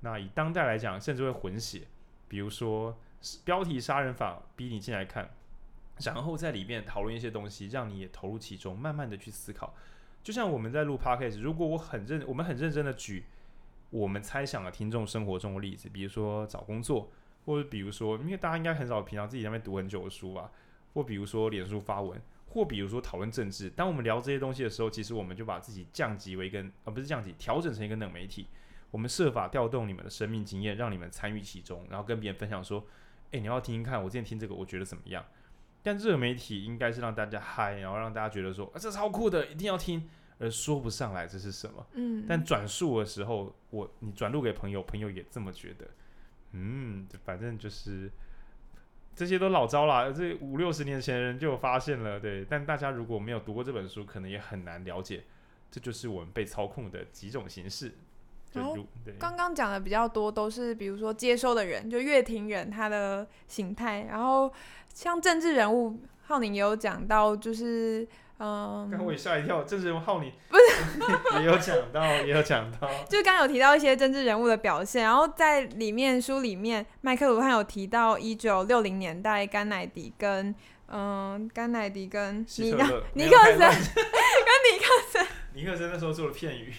那以当代来讲，甚至会混血，比如说标题杀人法逼你进来看，然后在里面讨论一些东西，让你也投入其中，慢慢的去思考。就像我们在录 Podcast，如果我很认，我们很认真的举。我们猜想的听众生活中的例子，比如说找工作，或者比如说，因为大家应该很少平常自己在那边读很久的书吧，或比如说脸书发文，或比如说讨论政治。当我们聊这些东西的时候，其实我们就把自己降级为一个，而不是降级，调整成一个冷媒体。我们设法调动你们的生命经验，让你们参与其中，然后跟别人分享说：“诶，你要听听看，我之前听这个，我觉得怎么样？”但热媒体应该是让大家嗨，然后让大家觉得说：“啊，这超酷的，一定要听。”而说不上来这是什么，嗯，但转述的时候，我你转录给朋友，朋友也这么觉得，嗯，反正就是这些都老招啦，这五六十年前人就有发现了，对，但大家如果没有读过这本书，可能也很难了解，这就是我们被操控的几种形式。然后刚刚讲的比较多都是比如说接收的人，就乐听人他的形态，然后像政治人物，浩宁也有讲到，就是。嗯，刚我也吓一跳，政治人物浩你。不是。也有讲到，也有讲到，就刚有提到一些政治人物的表现，然后在里面书里面，麦克鲁汉有提到一九六零年代甘乃迪跟嗯甘乃迪跟尼克尼克森。跟尼克森，尼克森那时候做了片语，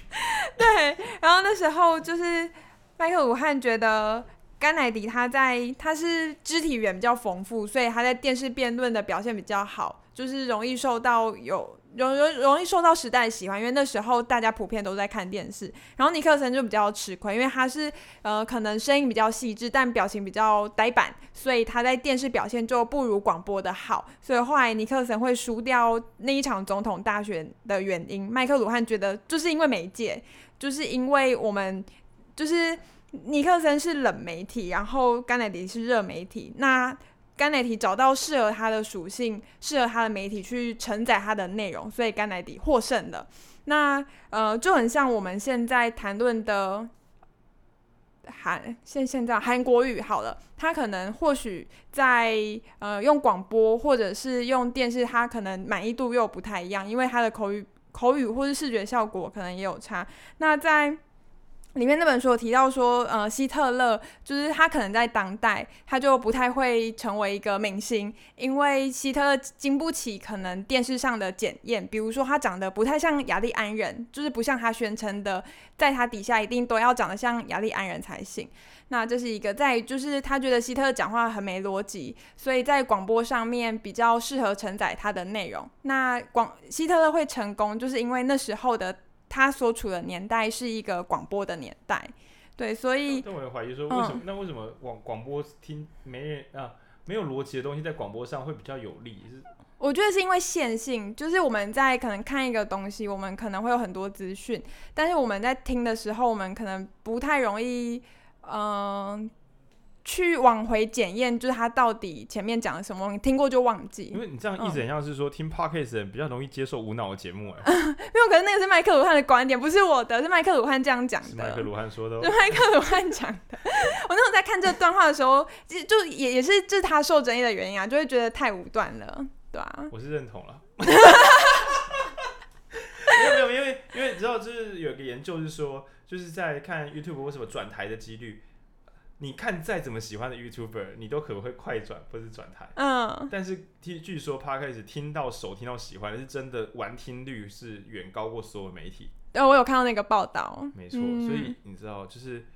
对，然后那时候就是麦克鲁汉觉得甘乃迪他在他是肢体语言比较丰富，所以他在电视辩论的表现比较好。就是容易受到有容容容易受到时代喜欢，因为那时候大家普遍都在看电视。然后尼克森就比较吃亏，因为他是呃可能声音比较细致，但表情比较呆板，所以他在电视表现就不如广播的好。所以后来尼克森会输掉那一场总统大选的原因，麦克鲁汉觉得就是因为媒介，就是因为我们就是尼克森是冷媒体，然后甘乃迪是热媒体，那。甘乃迪找到适合他的属性，适合他的媒体去承载他的内容，所以甘乃迪获胜了。那呃，就很像我们现在谈论的韩现现在韩国语好了，他可能或许在呃用广播或者是用电视，他可能满意度又不太一样，因为他的口语口语或是视觉效果可能也有差。那在里面那本书有提到说，呃，希特勒就是他可能在当代他就不太会成为一个明星，因为希特勒经不起可能电视上的检验，比如说他长得不太像雅利安人，就是不像他宣称的，在他底下一定都要长得像雅利安人才行。那这是一个在就是他觉得希特勒讲话很没逻辑，所以在广播上面比较适合承载他的内容。那广希特勒会成功，就是因为那时候的。他所处的年代是一个广播的年代，对，所以。但我也怀疑说，为什么、嗯、那为什么广广播听没人啊没有逻辑的东西在广播上会比较有利？是？我觉得是因为线性，就是我们在可能看一个东西，我们可能会有很多资讯，但是我们在听的时候，我们可能不太容易，嗯、呃。去往回检验，就是他到底前面讲了什么，你听过就忘记。因为你这样意思很像是说，嗯、听 podcast 的人比较容易接受无脑的节目哎。没有，可是那个是麦克鲁汉的观点，不是我的，是麦克鲁汉这样讲的。是麦克鲁汉说的、哦。是麦克鲁汉讲的。我那时候在看这段话的时候，就就也也是就是他受争议的原因啊，就会觉得太武断了，对啊。我是认同了。没有没有，因为因为你知道，就是有个研究是说，就是在看 YouTube 为什么转台的几率。你看再怎么喜欢的 YouTuber，你都可能会快转或是转台。嗯。但是听据说 Podcast 听到手听到喜欢的是真的玩听率是远高过所有媒体。对，我有看到那个报道。没错，嗯、所以你知道就是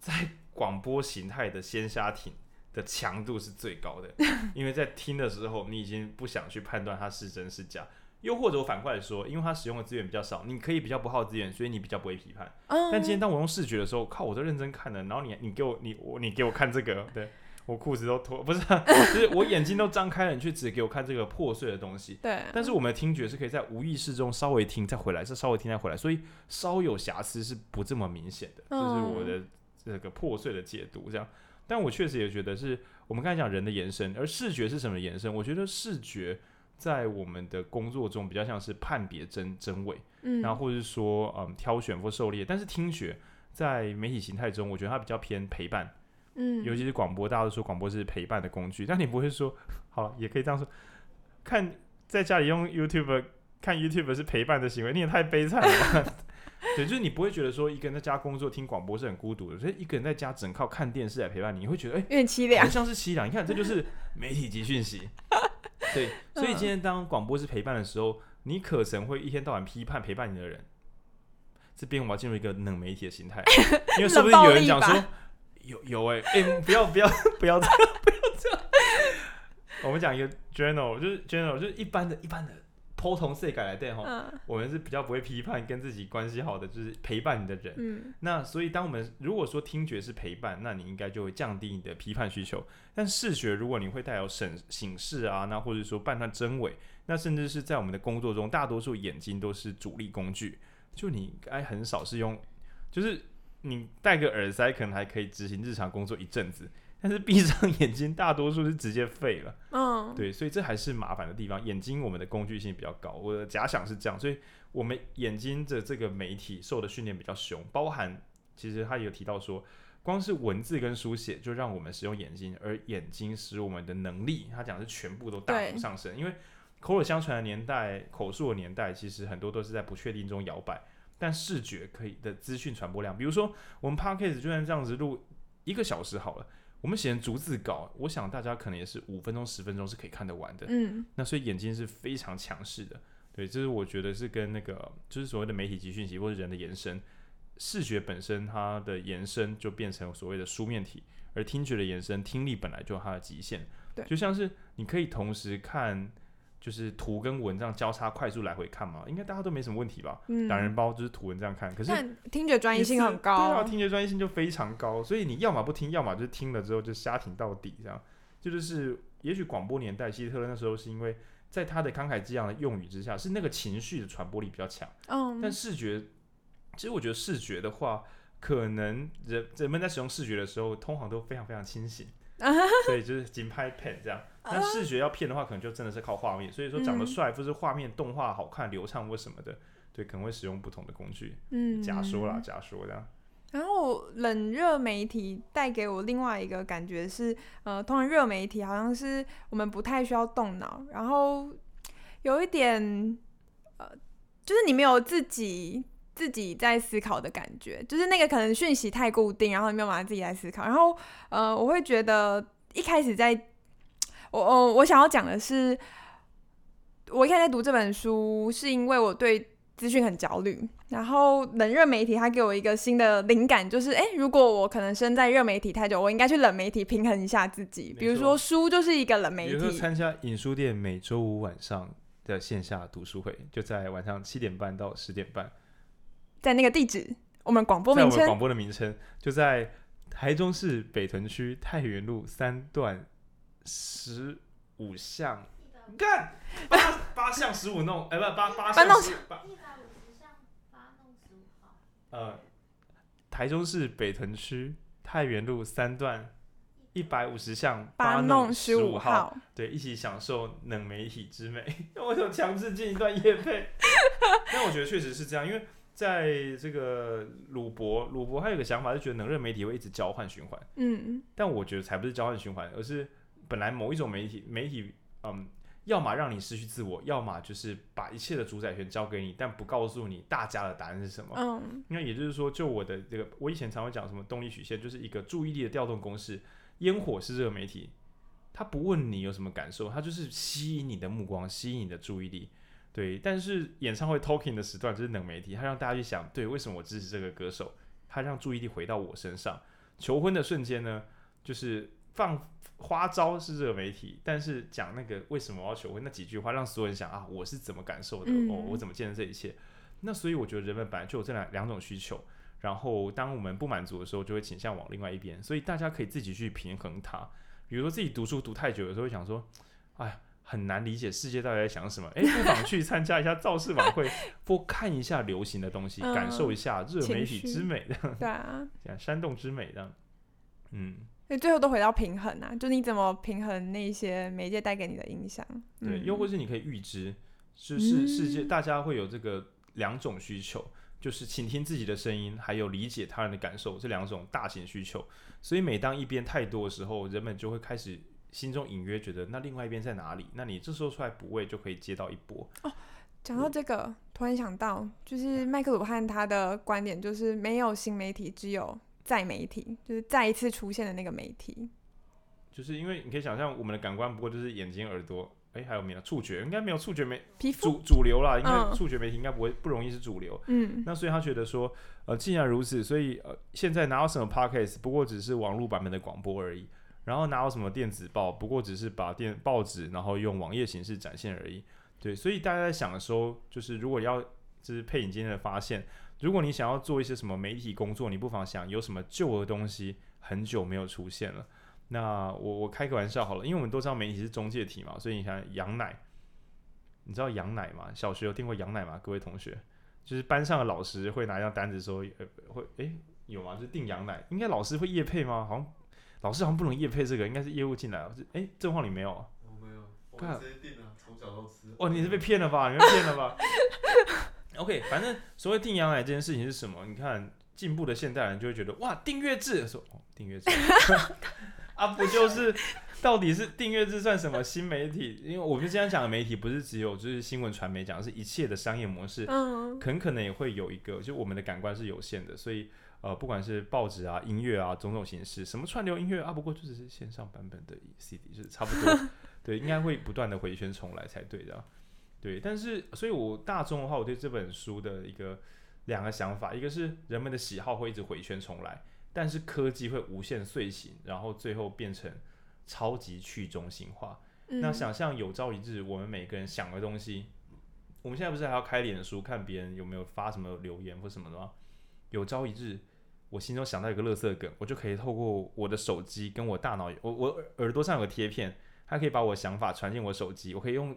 在广播形态的鲜虾艇的强度是最高的，因为在听的时候你已经不想去判断它是真是假。又或者我反过来说，因为它使用的资源比较少，你可以比较不耗资源，所以你比较不会批判。嗯、但今天当我用视觉的时候，靠，我都认真看了，然后你你给我你我你给我看这个，对我裤子都脱，不是、啊，就是我眼睛都张开了，你却只给我看这个破碎的东西。对。但是我们的听觉是可以在无意识中稍微听再回来，是稍微听再回来，所以稍有瑕疵是不这么明显的。这是我的这个破碎的解读，这样。但我确实也觉得是我们刚才讲人的延伸，而视觉是什么延伸？我觉得视觉。在我们的工作中，比较像是判别真真伪，嗯，然后或者是说，嗯，挑选或狩猎。但是听觉在媒体形态中，我觉得它比较偏陪伴，嗯，尤其是广播，大家都说广播是陪伴的工具，但你不会说，好，也可以这样说，看在家里用 YouTube 看 YouTube 是陪伴的行为，你也太悲惨了吧。对，就是你不会觉得说一个人在家工作听广播是很孤独的，所以一个人在家只靠看电视来陪伴你，你会觉得哎，有点凄凉，好像是凄凉。你看，这就是媒体集讯息。对，所以今天当广播是陪伴的时候，你可曾会一天到晚批判陪伴你的人？这边我要进入一个冷媒体的心态，因为是不是有人讲说有有哎、欸、哎、欸，不要不要 不要这样不要这样，我们讲一个 general 就是 general 就是一般的一般的。沟通世界来对哈，我们是比较不会批判跟自己关系好的，就是陪伴你的人。嗯，那所以当我们如果说听觉是陪伴，那你应该就会降低你的批判需求。但视觉如果你会带有审醒视啊，那或者说判断真伪，那甚至是在我们的工作中，大多数眼睛都是主力工具。就你应该很少是用，就是你戴个耳塞可能还可以执行日常工作一阵子。但是闭上眼睛，大多数是直接废了。嗯，对，所以这还是麻烦的地方。眼睛我们的工具性比较高，我的假想是这样，所以我们眼睛的这个媒体受的训练比较凶，包含其实他有提到说，光是文字跟书写就让我们使用眼睛，而眼睛使我们的能力，他讲是全部都大幅上升。因为口耳相传的年代，口述的年代，其实很多都是在不确定中摇摆。但视觉可以的资讯传播量，比如说我们 Podcast 就算这样子录一个小时好了，我们写成逐字稿，我想大家可能也是五分钟、十分钟是可以看得完的。嗯，那所以眼睛是非常强势的。对，这是我觉得是跟那个就是所谓的媒体集讯息或者人的延伸，视觉本身它的延伸就变成所谓的书面体，而听觉的延伸，听力本来就有它的极限。对，就像是你可以同时看。就是图跟文这样交叉快速来回看嘛，应该大家都没什么问题吧？嗯，懒人包就是图文这样看，可是听觉专业性很高，对啊，听觉专业性就非常高，所以你要么不听，要么就是听了之后就瞎听到底这样。就，就是也许广播年代希特勒那时候是因为在他的慷慨激昂的用语之下，是那个情绪的传播力比较强。嗯，但视觉，其实我觉得视觉的话，可能人人们在使用视觉的时候，通常都非常非常清醒。所以就是紧拍 pen 这样，那视觉要骗的话，可能就真的是靠画面。所以说长得帅，或是画面动画好看、流畅或什么的，对，可能会使用不同的工具。嗯，假说啦，假说这样。然后冷热媒体带给我另外一个感觉是，呃，通常热媒体好像是我们不太需要动脑，然后有一点，呃，就是你没有自己。自己在思考的感觉，就是那个可能讯息太固定，然后你没有办法自己来思考。然后，呃，我会觉得一开始在，我我我想要讲的是，我一开始在读这本书，是因为我对资讯很焦虑。然后，冷热媒体它给我一个新的灵感，就是，哎，如果我可能身在热媒体太久，我应该去冷媒体平衡一下自己。比如说，书就是一个冷媒体。比如说，参加影书店每周五晚上的线下读书会，就在晚上七点半到十点半。在那个地址，我们广播名称，广播的名称就在台中市北屯区太原路三段十五巷，干八八巷十五弄，哎、欸、不八八巷十八一百五十巷八弄十五号。呃，台中市北屯区太原路三段一百五十巷八弄十五号，对，一起享受冷媒体之美。我想强制进一段夜配，但我觉得确实是这样，因为。在这个鲁博，鲁博还有个想法，就觉得能热媒体会一直交换循环。嗯，但我觉得才不是交换循环，而是本来某一种媒体，媒体，嗯，要么让你失去自我，要么就是把一切的主宰权交给你，但不告诉你大家的答案是什么。嗯，那也就是说，就我的这个，我以前常会讲什么动力曲线，就是一个注意力的调动公式。烟火是热媒体，他不问你有什么感受，他就是吸引你的目光，吸引你的注意力。对，但是演唱会 talking 的时段就是冷媒体，他让大家去想，对，为什么我支持这个歌手？他让注意力回到我身上。求婚的瞬间呢，就是放花招是热媒体，但是讲那个为什么我要求婚那几句话，让所有人想啊，我是怎么感受的？嗯、哦，我怎么见证这一切？那所以我觉得人们本来就有这两两种需求，然后当我们不满足的时候，就会倾向往另外一边。所以大家可以自己去平衡它。比如说自己读书读太久，有时候会想说，哎。很难理解世界到底在想什么，哎，不妨去参加一下造势晚会，多看一下流行的东西，嗯、感受一下热媒体之美的，对啊，煽动之美的，嗯，所以最后都回到平衡啊，就你怎么平衡那些媒介带给你的影响，对，又或是你可以预知，就是世界大家会有这个两种需求，嗯、就是倾听自己的声音，还有理解他人的感受这两种大型需求，所以每当一边太多的时候，人们就会开始。心中隐约觉得，那另外一边在哪里？那你这时候出来补位，就可以接到一波。哦，讲到这个，嗯、突然想到，就是麦克鲁汉他的观点，就是没有新媒体，只有再媒体，就是再一次出现的那个媒体。就是因为你可以想象，我们的感官不过就是眼睛、耳朵，哎、欸，还有没有触觉？应该没有触觉媒皮肤主主流啦，因为触觉媒体应该不会不容易是主流。嗯，那所以他觉得说，呃，既然如此，所以呃，现在哪有什么 Podcast，不过只是网络版本的广播而已。然后哪有什么电子报，不过只是把电报纸，然后用网页形式展现而已。对，所以大家在想的时候，就是如果要，就是佩颖今天的发现，如果你想要做一些什么媒体工作，你不妨想有什么旧的东西很久没有出现了。那我我开个玩笑好了，因为我们都知道媒体是中介体嘛，所以你看羊奶，你知道羊奶吗？小学有听过羊奶吗？各位同学，就是班上的老师会拿一张单子说，呃，会，诶，有吗？就是订羊奶，应该老师会夜配吗？好像。老师好像不能业配这个，应该是业务进来。哎，正话你没有啊？我没有，我直接订了，从小都吃。哦，你是被骗了吧？你被骗了吧？OK，反正所谓订羊奶这件事情是什么？你看进步的现代人就会觉得哇，订阅制，说哦，订阅制。啊，不就是到底是订阅制算什么新媒体？因为我们今天讲的媒体不是只有就是新闻传媒讲的是一切的商业模式，嗯，很可能也会有一个，就我们的感官是有限的，所以呃，不管是报纸啊、音乐啊，种种形式，什么串流音乐啊，不过就只是线上版本的 CD，就是差不多，对，应该会不断的回旋重来才对的，对。但是，所以我大众的话，我对这本书的一个两个想法，一个是人们的喜好会一直回旋重来。但是科技会无限遂行，然后最后变成超级去中心化。嗯、那想象有朝一日，我们每个人想的东西，我们现在不是还要开脸书看别人有没有发什么留言或什么的吗？有朝一日，我心中想到一个乐色梗，我就可以透过我的手机跟我大脑，我我耳朵上有个贴片，它可以把我想法传进我手机，我可以用。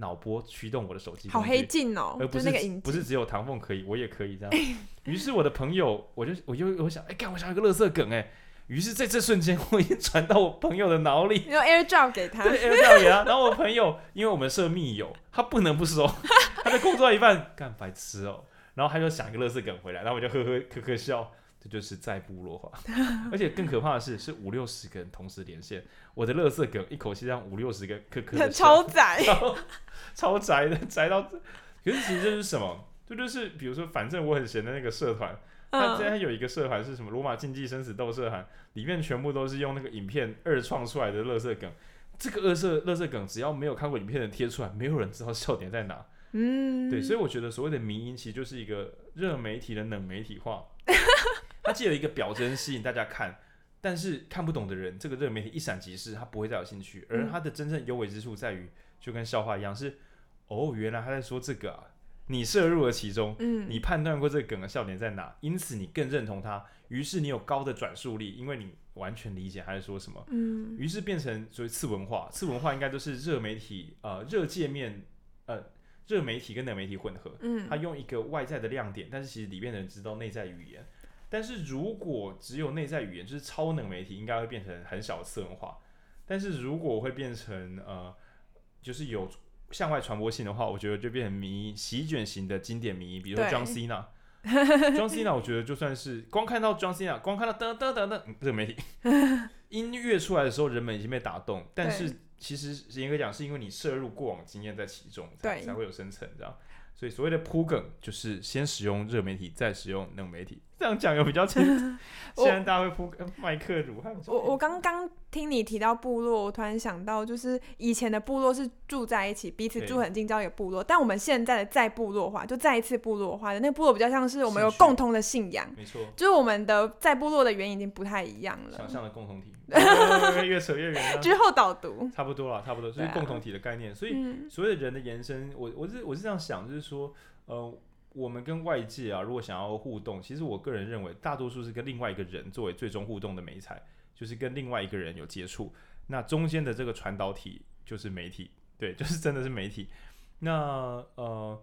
脑波驱动我的手机，好黑镜哦，而不是不是只有唐凤可以，我也可以这样。于是我的朋友，我就我就我想，哎、欸，干，我想一个乐色梗，哎。于是在这瞬间，我已经传到我朋友的脑里，用 AirDrop 给他，对，AirDrop 给他。然后我朋友，因为我们设密友，他不能不收，他在工作一半，干白痴哦。然后他就想一个乐色梗回来，然后我就呵呵呵呵笑。这就是再部落化，而且更可怕的是，是五六十个人同时连线，我的乐色梗一口气让五六十个可可 超宅，超宅的宅到，可是其实这是什么？这就，就是比如说，反正我很闲的那个社团，它现在有一个社团是什么？罗马竞技生死斗社团，里面全部都是用那个影片二创出来的乐色梗。这个二色乐色梗，只要没有看过影片的贴出来，没有人知道笑点在哪。嗯，对，所以我觉得所谓的民音，其实就是一个热媒体的冷媒体化。他借有一个表征吸引大家看，但是看不懂的人，这个热媒体一闪即逝，他不会再有兴趣。而他的真正优美之处在于，就跟笑话一样，是哦，原来他在说这个啊，你摄入了其中，嗯，你判断过这个梗的笑点在哪，因此你更认同他，于是你有高的转述力，因为你完全理解他在说什么，嗯，于是变成所谓次文化，次文化应该都是热媒体呃热界面呃热媒体跟冷媒体混合，嗯，他用一个外在的亮点，但是其实里面的人知道内在语言。但是如果只有内在语言，就是超能媒体，应该会变成很小的次文化。但是如果会变成呃，就是有向外传播性的话，我觉得就变成迷席卷型的经典迷，比如说 John Cena，John Cena，我觉得就算是光看到 John Cena，光看到噔噔噔噔，这个媒体 音乐出来的时候，人们已经被打动。但是其实严格讲，是因为你摄入过往经验在其中，才才会有生成这样。所以所谓的铺梗，就是先使用热媒体，再使用冷媒体。这样讲有比较清楚。现在大家会铺麦克鲁汉。我我刚刚听你提到部落，我突然想到，就是以前的部落是住在一起，彼此住很近，叫一个部落。但我们现在的再部落化，就再一次部落化的那个部落，比较像是我们有共同的信仰。没错。就是我们的再部落的原因已经不太一样了。想象的共同体。越扯越远。之后导读。差不多了，差不多，就是共同体的概念。所以所谓的人的延伸，我我是我是这样想，就是说，呃。我们跟外界啊，如果想要互动，其实我个人认为，大多数是跟另外一个人作为最终互动的媒材，就是跟另外一个人有接触。那中间的这个传导体就是媒体，对，就是真的是媒体。那呃，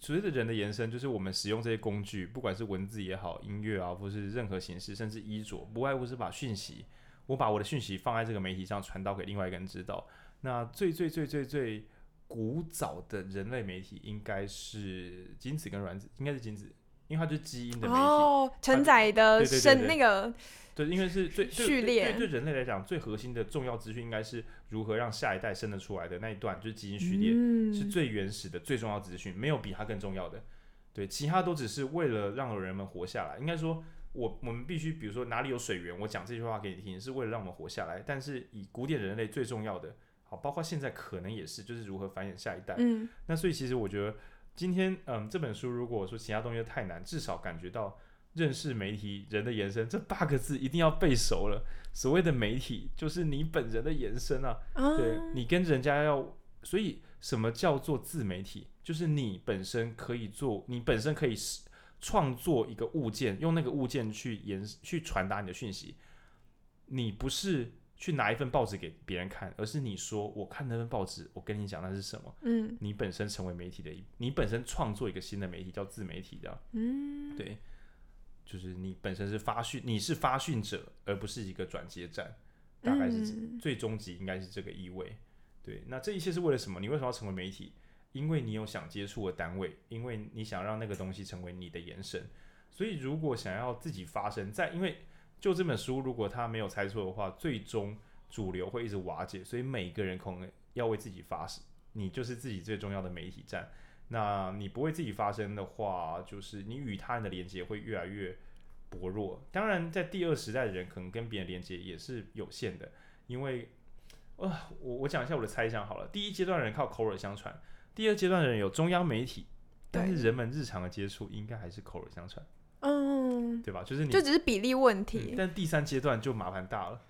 所谓的人的延伸，就是我们使用这些工具，不管是文字也好，音乐啊，或是任何形式，甚至衣着，不外乎是把讯息，我把我的讯息放在这个媒体上传导给另外一个人知道。那最最最最最。古早的人类媒体应该是精子跟卵子，应该是精子，因为它就是基因的媒体，哦，承载的生那个，对，因为是最序列，对，对，对人类来讲最核心的重要资讯，应该是如何让下一代生得出来的那一段，就是基因序列，嗯、是最原始的最重要资讯，没有比它更重要的，对，其他都只是为了让人们活下来。应该说，我我们必须，比如说哪里有水源，我讲这句话给你听，是为了让我们活下来。但是以古典人类最重要的。包括现在可能也是，就是如何繁衍下一代。嗯，那所以其实我觉得今天，嗯，这本书如果说其他东西太难，至少感觉到认识媒体人的延伸这八个字一定要背熟了。所谓的媒体就是你本人的延伸啊，啊对，你跟人家要，所以什么叫做自媒体？就是你本身可以做，你本身可以创作一个物件，用那个物件去延去传达你的讯息。你不是。去拿一份报纸给别人看，而是你说我看那份报纸，我跟你讲那是什么？嗯，你本身成为媒体的一，你本身创作一个新的媒体叫自媒体的，嗯，对，就是你本身是发讯，你是发讯者，而不是一个转接站，大概是最终极应该是这个意味。对，那这一切是为了什么？你为什么要成为媒体？因为你有想接触的单位，因为你想让那个东西成为你的延伸。所以如果想要自己发声，在因为。就这本书，如果他没有猜错的话，最终主流会一直瓦解，所以每个人可能要为自己发声，你就是自己最重要的媒体站。那你不为自己发声的话，就是你与他人的连接会越来越薄弱。当然，在第二时代的人，可能跟别人连接也是有限的，因为，呃，我我讲一下我的猜想好了。第一阶段的人靠口耳相传，第二阶段的人有中央媒体，但是人们日常的接触应该还是口耳相传。嗯，对吧？就是你就只是比例问题。嗯、但第三阶段就麻烦大了。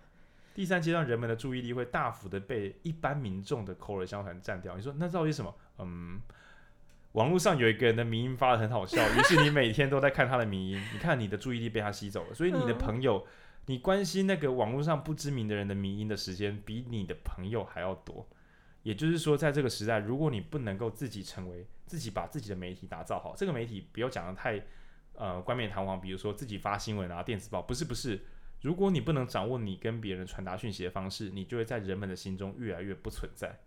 第三阶段，人们的注意力会大幅的被一般民众的口耳相传占掉。你说那到底什么？嗯，网络上有一个人的迷音发的很好笑，于是你每天都在看他的迷音。你看你的注意力被他吸走了，所以你的朋友，嗯、你关心那个网络上不知名的人的迷音的时间，比你的朋友还要多。也就是说，在这个时代，如果你不能够自己成为自己，把自己的媒体打造好，这个媒体不要讲的太。呃，冠冕堂皇，比如说自己发新闻啊，电子报，不是不是。如果你不能掌握你跟别人传达讯息的方式，你就会在人们的心中越来越不存在。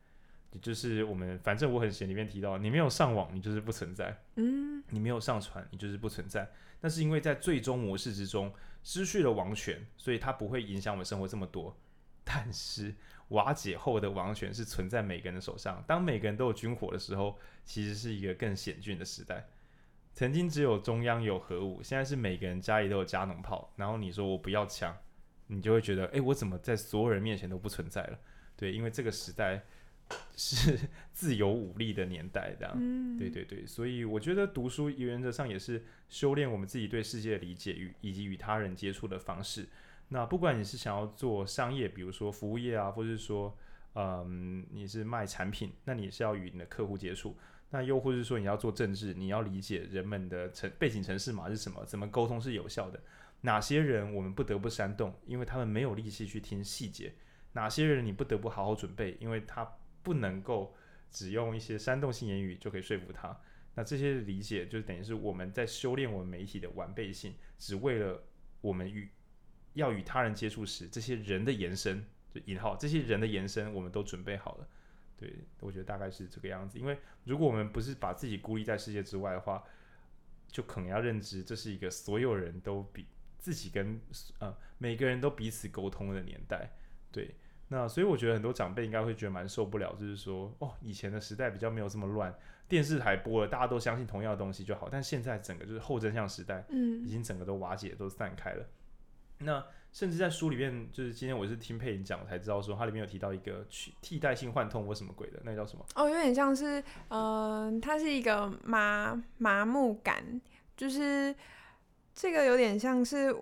也就是我们反正我很闲里面提到，你没有上网，你就是不存在。嗯，你没有上传，你就是不存在。那是因为在最终模式之中失去了王权，所以它不会影响我们生活这么多。但是瓦解后的王权是存在每个人的手上。当每个人都有军火的时候，其实是一个更险峻的时代。曾经只有中央有核武，现在是每个人家里都有加农炮。然后你说我不要枪，你就会觉得，哎，我怎么在所有人面前都不存在了？对，因为这个时代是 自由武力的年代，这样。嗯。对对对，所以我觉得读书原则上也是修炼我们自己对世界的理解与以及与他人接触的方式。那不管你是想要做商业，比如说服务业啊，或者是说，嗯，你是卖产品，那你是要与你的客户接触。那又或是说你要做政治，你要理解人们的城背景城市嘛是什么，怎么沟通是有效的？哪些人我们不得不煽动，因为他们没有力气去听细节？哪些人你不得不好好准备，因为他不能够只用一些煽动性言语就可以说服他？那这些理解就等于是我们在修炼我们媒体的完备性，只为了我们与要与他人接触时，这些人的延伸就引号，这些人的延伸我们都准备好了。对，我觉得大概是这个样子。因为如果我们不是把自己孤立在世界之外的话，就可能要认知这是一个所有人都比自己跟呃每个人都彼此沟通的年代。对，那所以我觉得很多长辈应该会觉得蛮受不了，就是说哦，以前的时代比较没有这么乱，电视台播了，大家都相信同样的东西就好。但现在整个就是后真相时代，嗯，已经整个都瓦解，都散开了。那。甚至在书里面，就是今天我是听佩影讲才知道说，它里面有提到一个取替代性幻痛或什么鬼的，那个叫什么？哦，有点像是，嗯、它是一个麻麻木感，就是这个有点像是，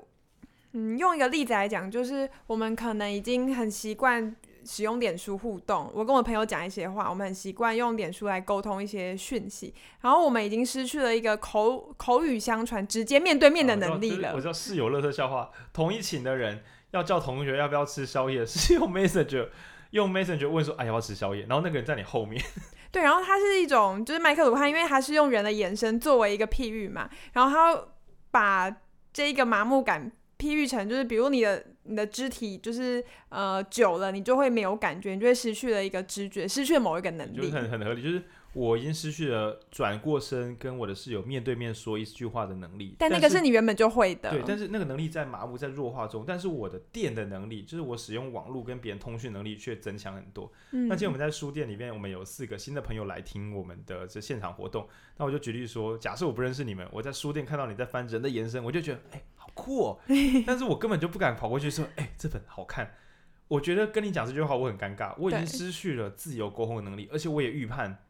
嗯，用一个例子来讲，就是我们可能已经很习惯。使用脸书互动，我跟我朋友讲一些话，我们很习惯用脸书来沟通一些讯息，然后我们已经失去了一个口口语相传、直接面对面的能力了。啊、我知道室友乐色笑话，同一寝的人要叫同学要不要吃宵夜，是用 Messenger 用 Messenger 问说哎要不要吃宵夜，然后那个人在你后面。对，然后它是一种就是麦克鲁汉，因为他是用人的眼神作为一个譬喻嘛，然后他把这一个麻木感。譬喻成就是，比如你的你的肢体就是呃久了，你就会没有感觉，你就会失去了一个知觉，失去了某一个能力。就是很很合理，就是我已经失去了转过身跟我的室友面对面说一句话的能力。但那个是你原本就会的。对，但是那个能力在麻木在弱化中，但是我的电的能力，就是我使用网络跟别人通讯能力却增强很多。嗯。那今天我们在书店里面，我们有四个新的朋友来听我们的这现场活动。那我就举例说，假设我不认识你们，我在书店看到你在翻《人的延伸》，我就觉得哎。欸酷、哦，但是我根本就不敢跑过去说，哎、欸，这本好看。我觉得跟你讲这句话我很尴尬，我已经失去了自由沟通的能力，而且我也预判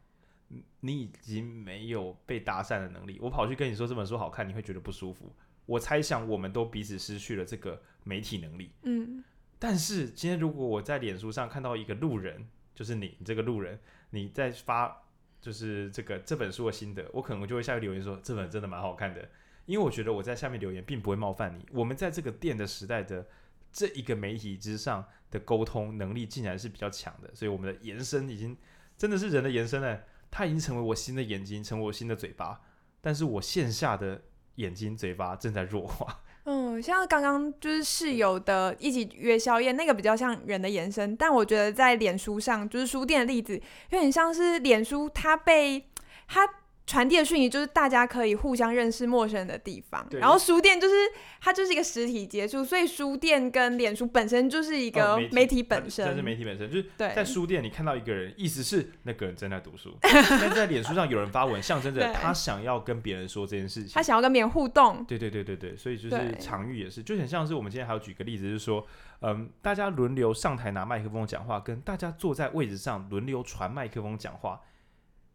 你已经没有被搭讪的能力。我跑去跟你说这本书好看，你会觉得不舒服。我猜想我们都彼此失去了这个媒体能力。嗯，但是今天如果我在脸书上看到一个路人，就是你，你这个路人，你在发就是这个这本书的心得，我可能就会下去留言说这本真的蛮好看的。因为我觉得我在下面留言并不会冒犯你。我们在这个电的时代的这一个媒体之上的沟通能力竟然是比较强的，所以我们的延伸已经真的是人的延伸了，它已经成为我新的眼睛，成为我新的嘴巴。但是我线下的眼睛、嘴巴正在弱化。嗯，像刚刚就是室友的一起约宵夜，那个比较像人的延伸，但我觉得在脸书上，就是书店的例子，有点像是脸书它被它。传递的讯息就是大家可以互相认识陌生人的地方，然后书店就是它就是一个实体接触，所以书店跟脸书本身就是一个媒体本身，这是媒体本身，就是对。在书店你看到一个人，意思是那个人正在读书，但在脸书上有人发文，象征着他想要跟别人说这件事情，他想要跟别人互动，对对对对对，所以就是场域也是，就很像是我们今天还有举个例子，就是说，嗯，大家轮流上台拿麦克风讲话，跟大家坐在位置上轮流传麦克风讲话。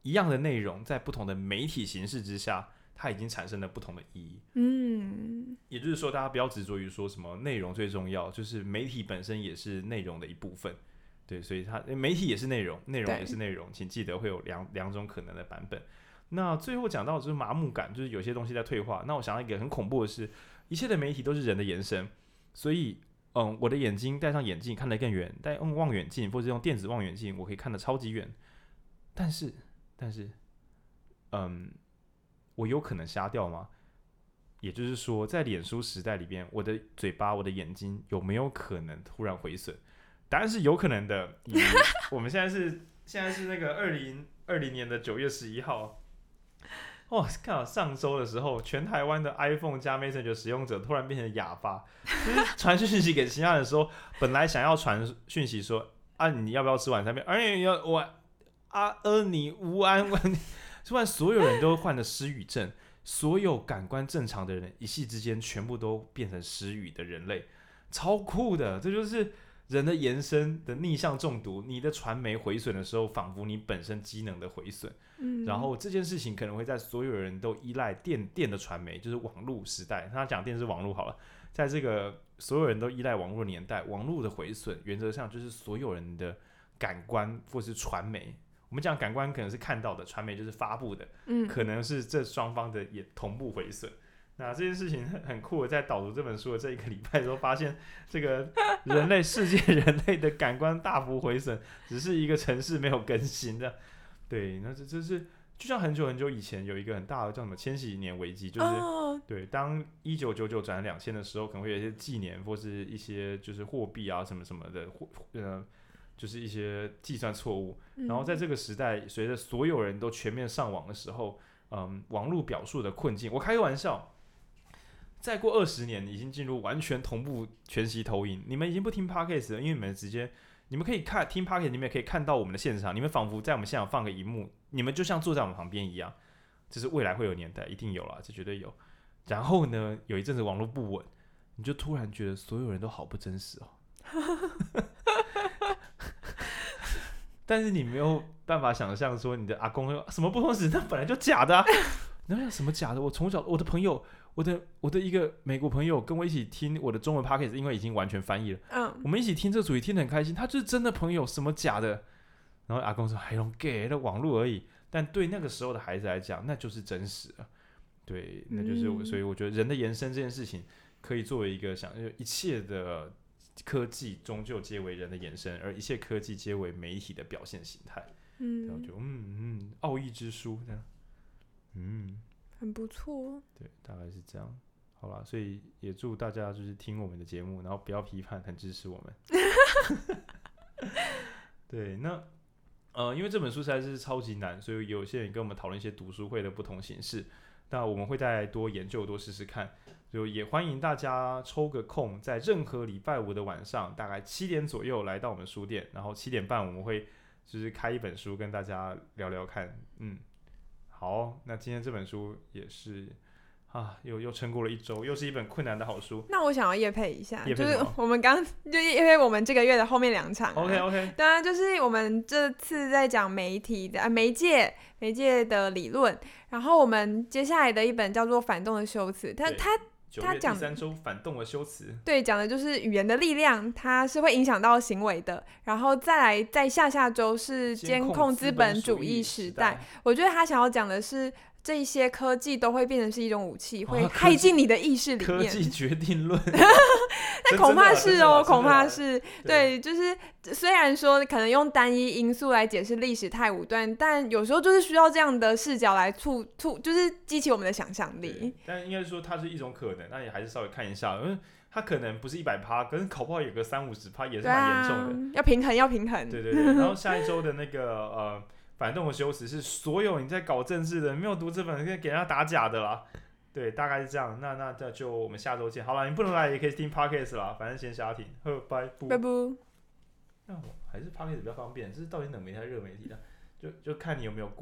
一样的内容，在不同的媒体形式之下，它已经产生了不同的意义。嗯，也就是说，大家不要执着于说什么内容最重要，就是媒体本身也是内容的一部分。对，所以它媒体也是内容，内容也是内容，请记得会有两两种可能的版本。那最后讲到就是麻木感，就是有些东西在退化。那我想到一个很恐怖的是，一切的媒体都是人的延伸，所以嗯，我的眼睛戴上眼镜看得更远，戴用望远镜或者用电子望远镜，我可以看得超级远，但是。但是，嗯，我有可能瞎掉吗？也就是说，在脸书时代里边，我的嘴巴、我的眼睛有没有可能突然毁损？答案是有可能的。我们现在是现在是那个二零二零年的九月十一号。哇，看到上周的时候，全台湾的 iPhone 加 Messenger 使用者突然变成哑巴，就是传讯息给其他人说，本来想要传讯息说啊，你要不要吃晚餐？而且要我。阿尔尼乌安万，突然所有人都患了失语症，所有感官正常的人一夕之间全部都变成失语的人类，超酷的！这就是人的延伸的逆向中毒。你的传媒毁损的时候，仿佛你本身机能的毁损。嗯，然后这件事情可能会在所有人都依赖电电的传媒，就是网络时代。他讲电视网络好了，在这个所有人都依赖网络年代，网络的毁损原则上就是所有人的感官或是传媒。我们讲感官可能是看到的，传媒就是发布的，嗯，可能是这双方的也同步毁损。那这件事情很酷的，在导读这本书的这一个礼拜的时候，发现这个人类世界人类的感官大幅回损，只是一个城市没有更新的。对，那这这是就像很久很久以前有一个很大的叫什么千禧年危机，就是、哦、对，当一九九九转两千的时候，可能会有一些纪年或是一些就是货币啊什么什么的，或呃。就是一些计算错误，然后在这个时代，随着所有人都全面上网的时候，嗯，网络表述的困境，我开个玩笑，再过二十年，已经进入完全同步全息投影，你们已经不听 Podcast 了，因为你们直接，你们可以看听 Podcast，你们也可以看到我们的现场，你们仿佛在我们现场放个荧幕，你们就像坐在我们旁边一样，这是未来会有年代，一定有了，这绝对有。然后呢，有一阵子网络不稳，你就突然觉得所有人都好不真实哦。但是你没有办法想象说你的阿公什么不同时，那本来就假的啊。然后什么假的？我从小我的朋友，我的我的一个美国朋友跟我一起听我的中文 podcast，因为已经完全翻译了。嗯，我们一起听这主题听得很开心。他就是真的朋友，什么假的？然后阿公说还用 gay 那网络而已。但对那个时候的孩子来讲，那就是真实了。对，那就是我。所以我觉得人的延伸这件事情，可以作为一个想一切的。科技终究皆为人的延伸，而一切科技皆为媒体的表现形态。嗯，然后就嗯嗯，奥义之书这样，嗯，很不错。对，大概是这样。好吧，所以也祝大家就是听我们的节目，然后不要批判，很支持我们。对，那呃，因为这本书实在是超级难，所以有些人跟我们讨论一些读书会的不同形式。那我们会再多研究，多试试看。就也欢迎大家抽个空，在任何礼拜五的晚上，大概七点左右来到我们书店，然后七点半我们会就是开一本书跟大家聊聊看。嗯，好，那今天这本书也是啊，又又撑过了一周，又是一本困难的好书。那我想要夜配一下，就是我们刚就因为我们这个月的后面两场。OK OK。当然就是我们这次在讲媒体的啊媒介媒介的理论，然后我们接下来的一本叫做《反动的修辞》，但它。他讲三周反动的修辞，对，讲的就是语言的力量，它是会影响到行为的。然后再来，在下下周是监控资本主义时代，我觉得他想要讲的是。这些科技都会变成是一种武器，会害进你的意识里面。科技决定论，那恐怕是哦，恐怕是对，就是虽然说可能用单一因素来解释历史太武断，但有时候就是需要这样的视角来促促，就是激起我们的想象力。但应该说它是一种可能，那你还是稍微看一下，因为它可能不是一百趴，可是考不好有个三五十趴也是蛮严重的。要平衡，要平衡。对对对，然后下一周的那个呃。反动的修辞是所有你在搞政治的没有读这本，可以给人家打假的啦。对，大概是这样。那那那就我们下周见。好了，你不能来也可以听 podcast 啦，反正先瞎听。呵，拜拜。拜。那我还是 podcast 比较方便，这是到底冷媒体还是热媒体的？就就看你有没有过。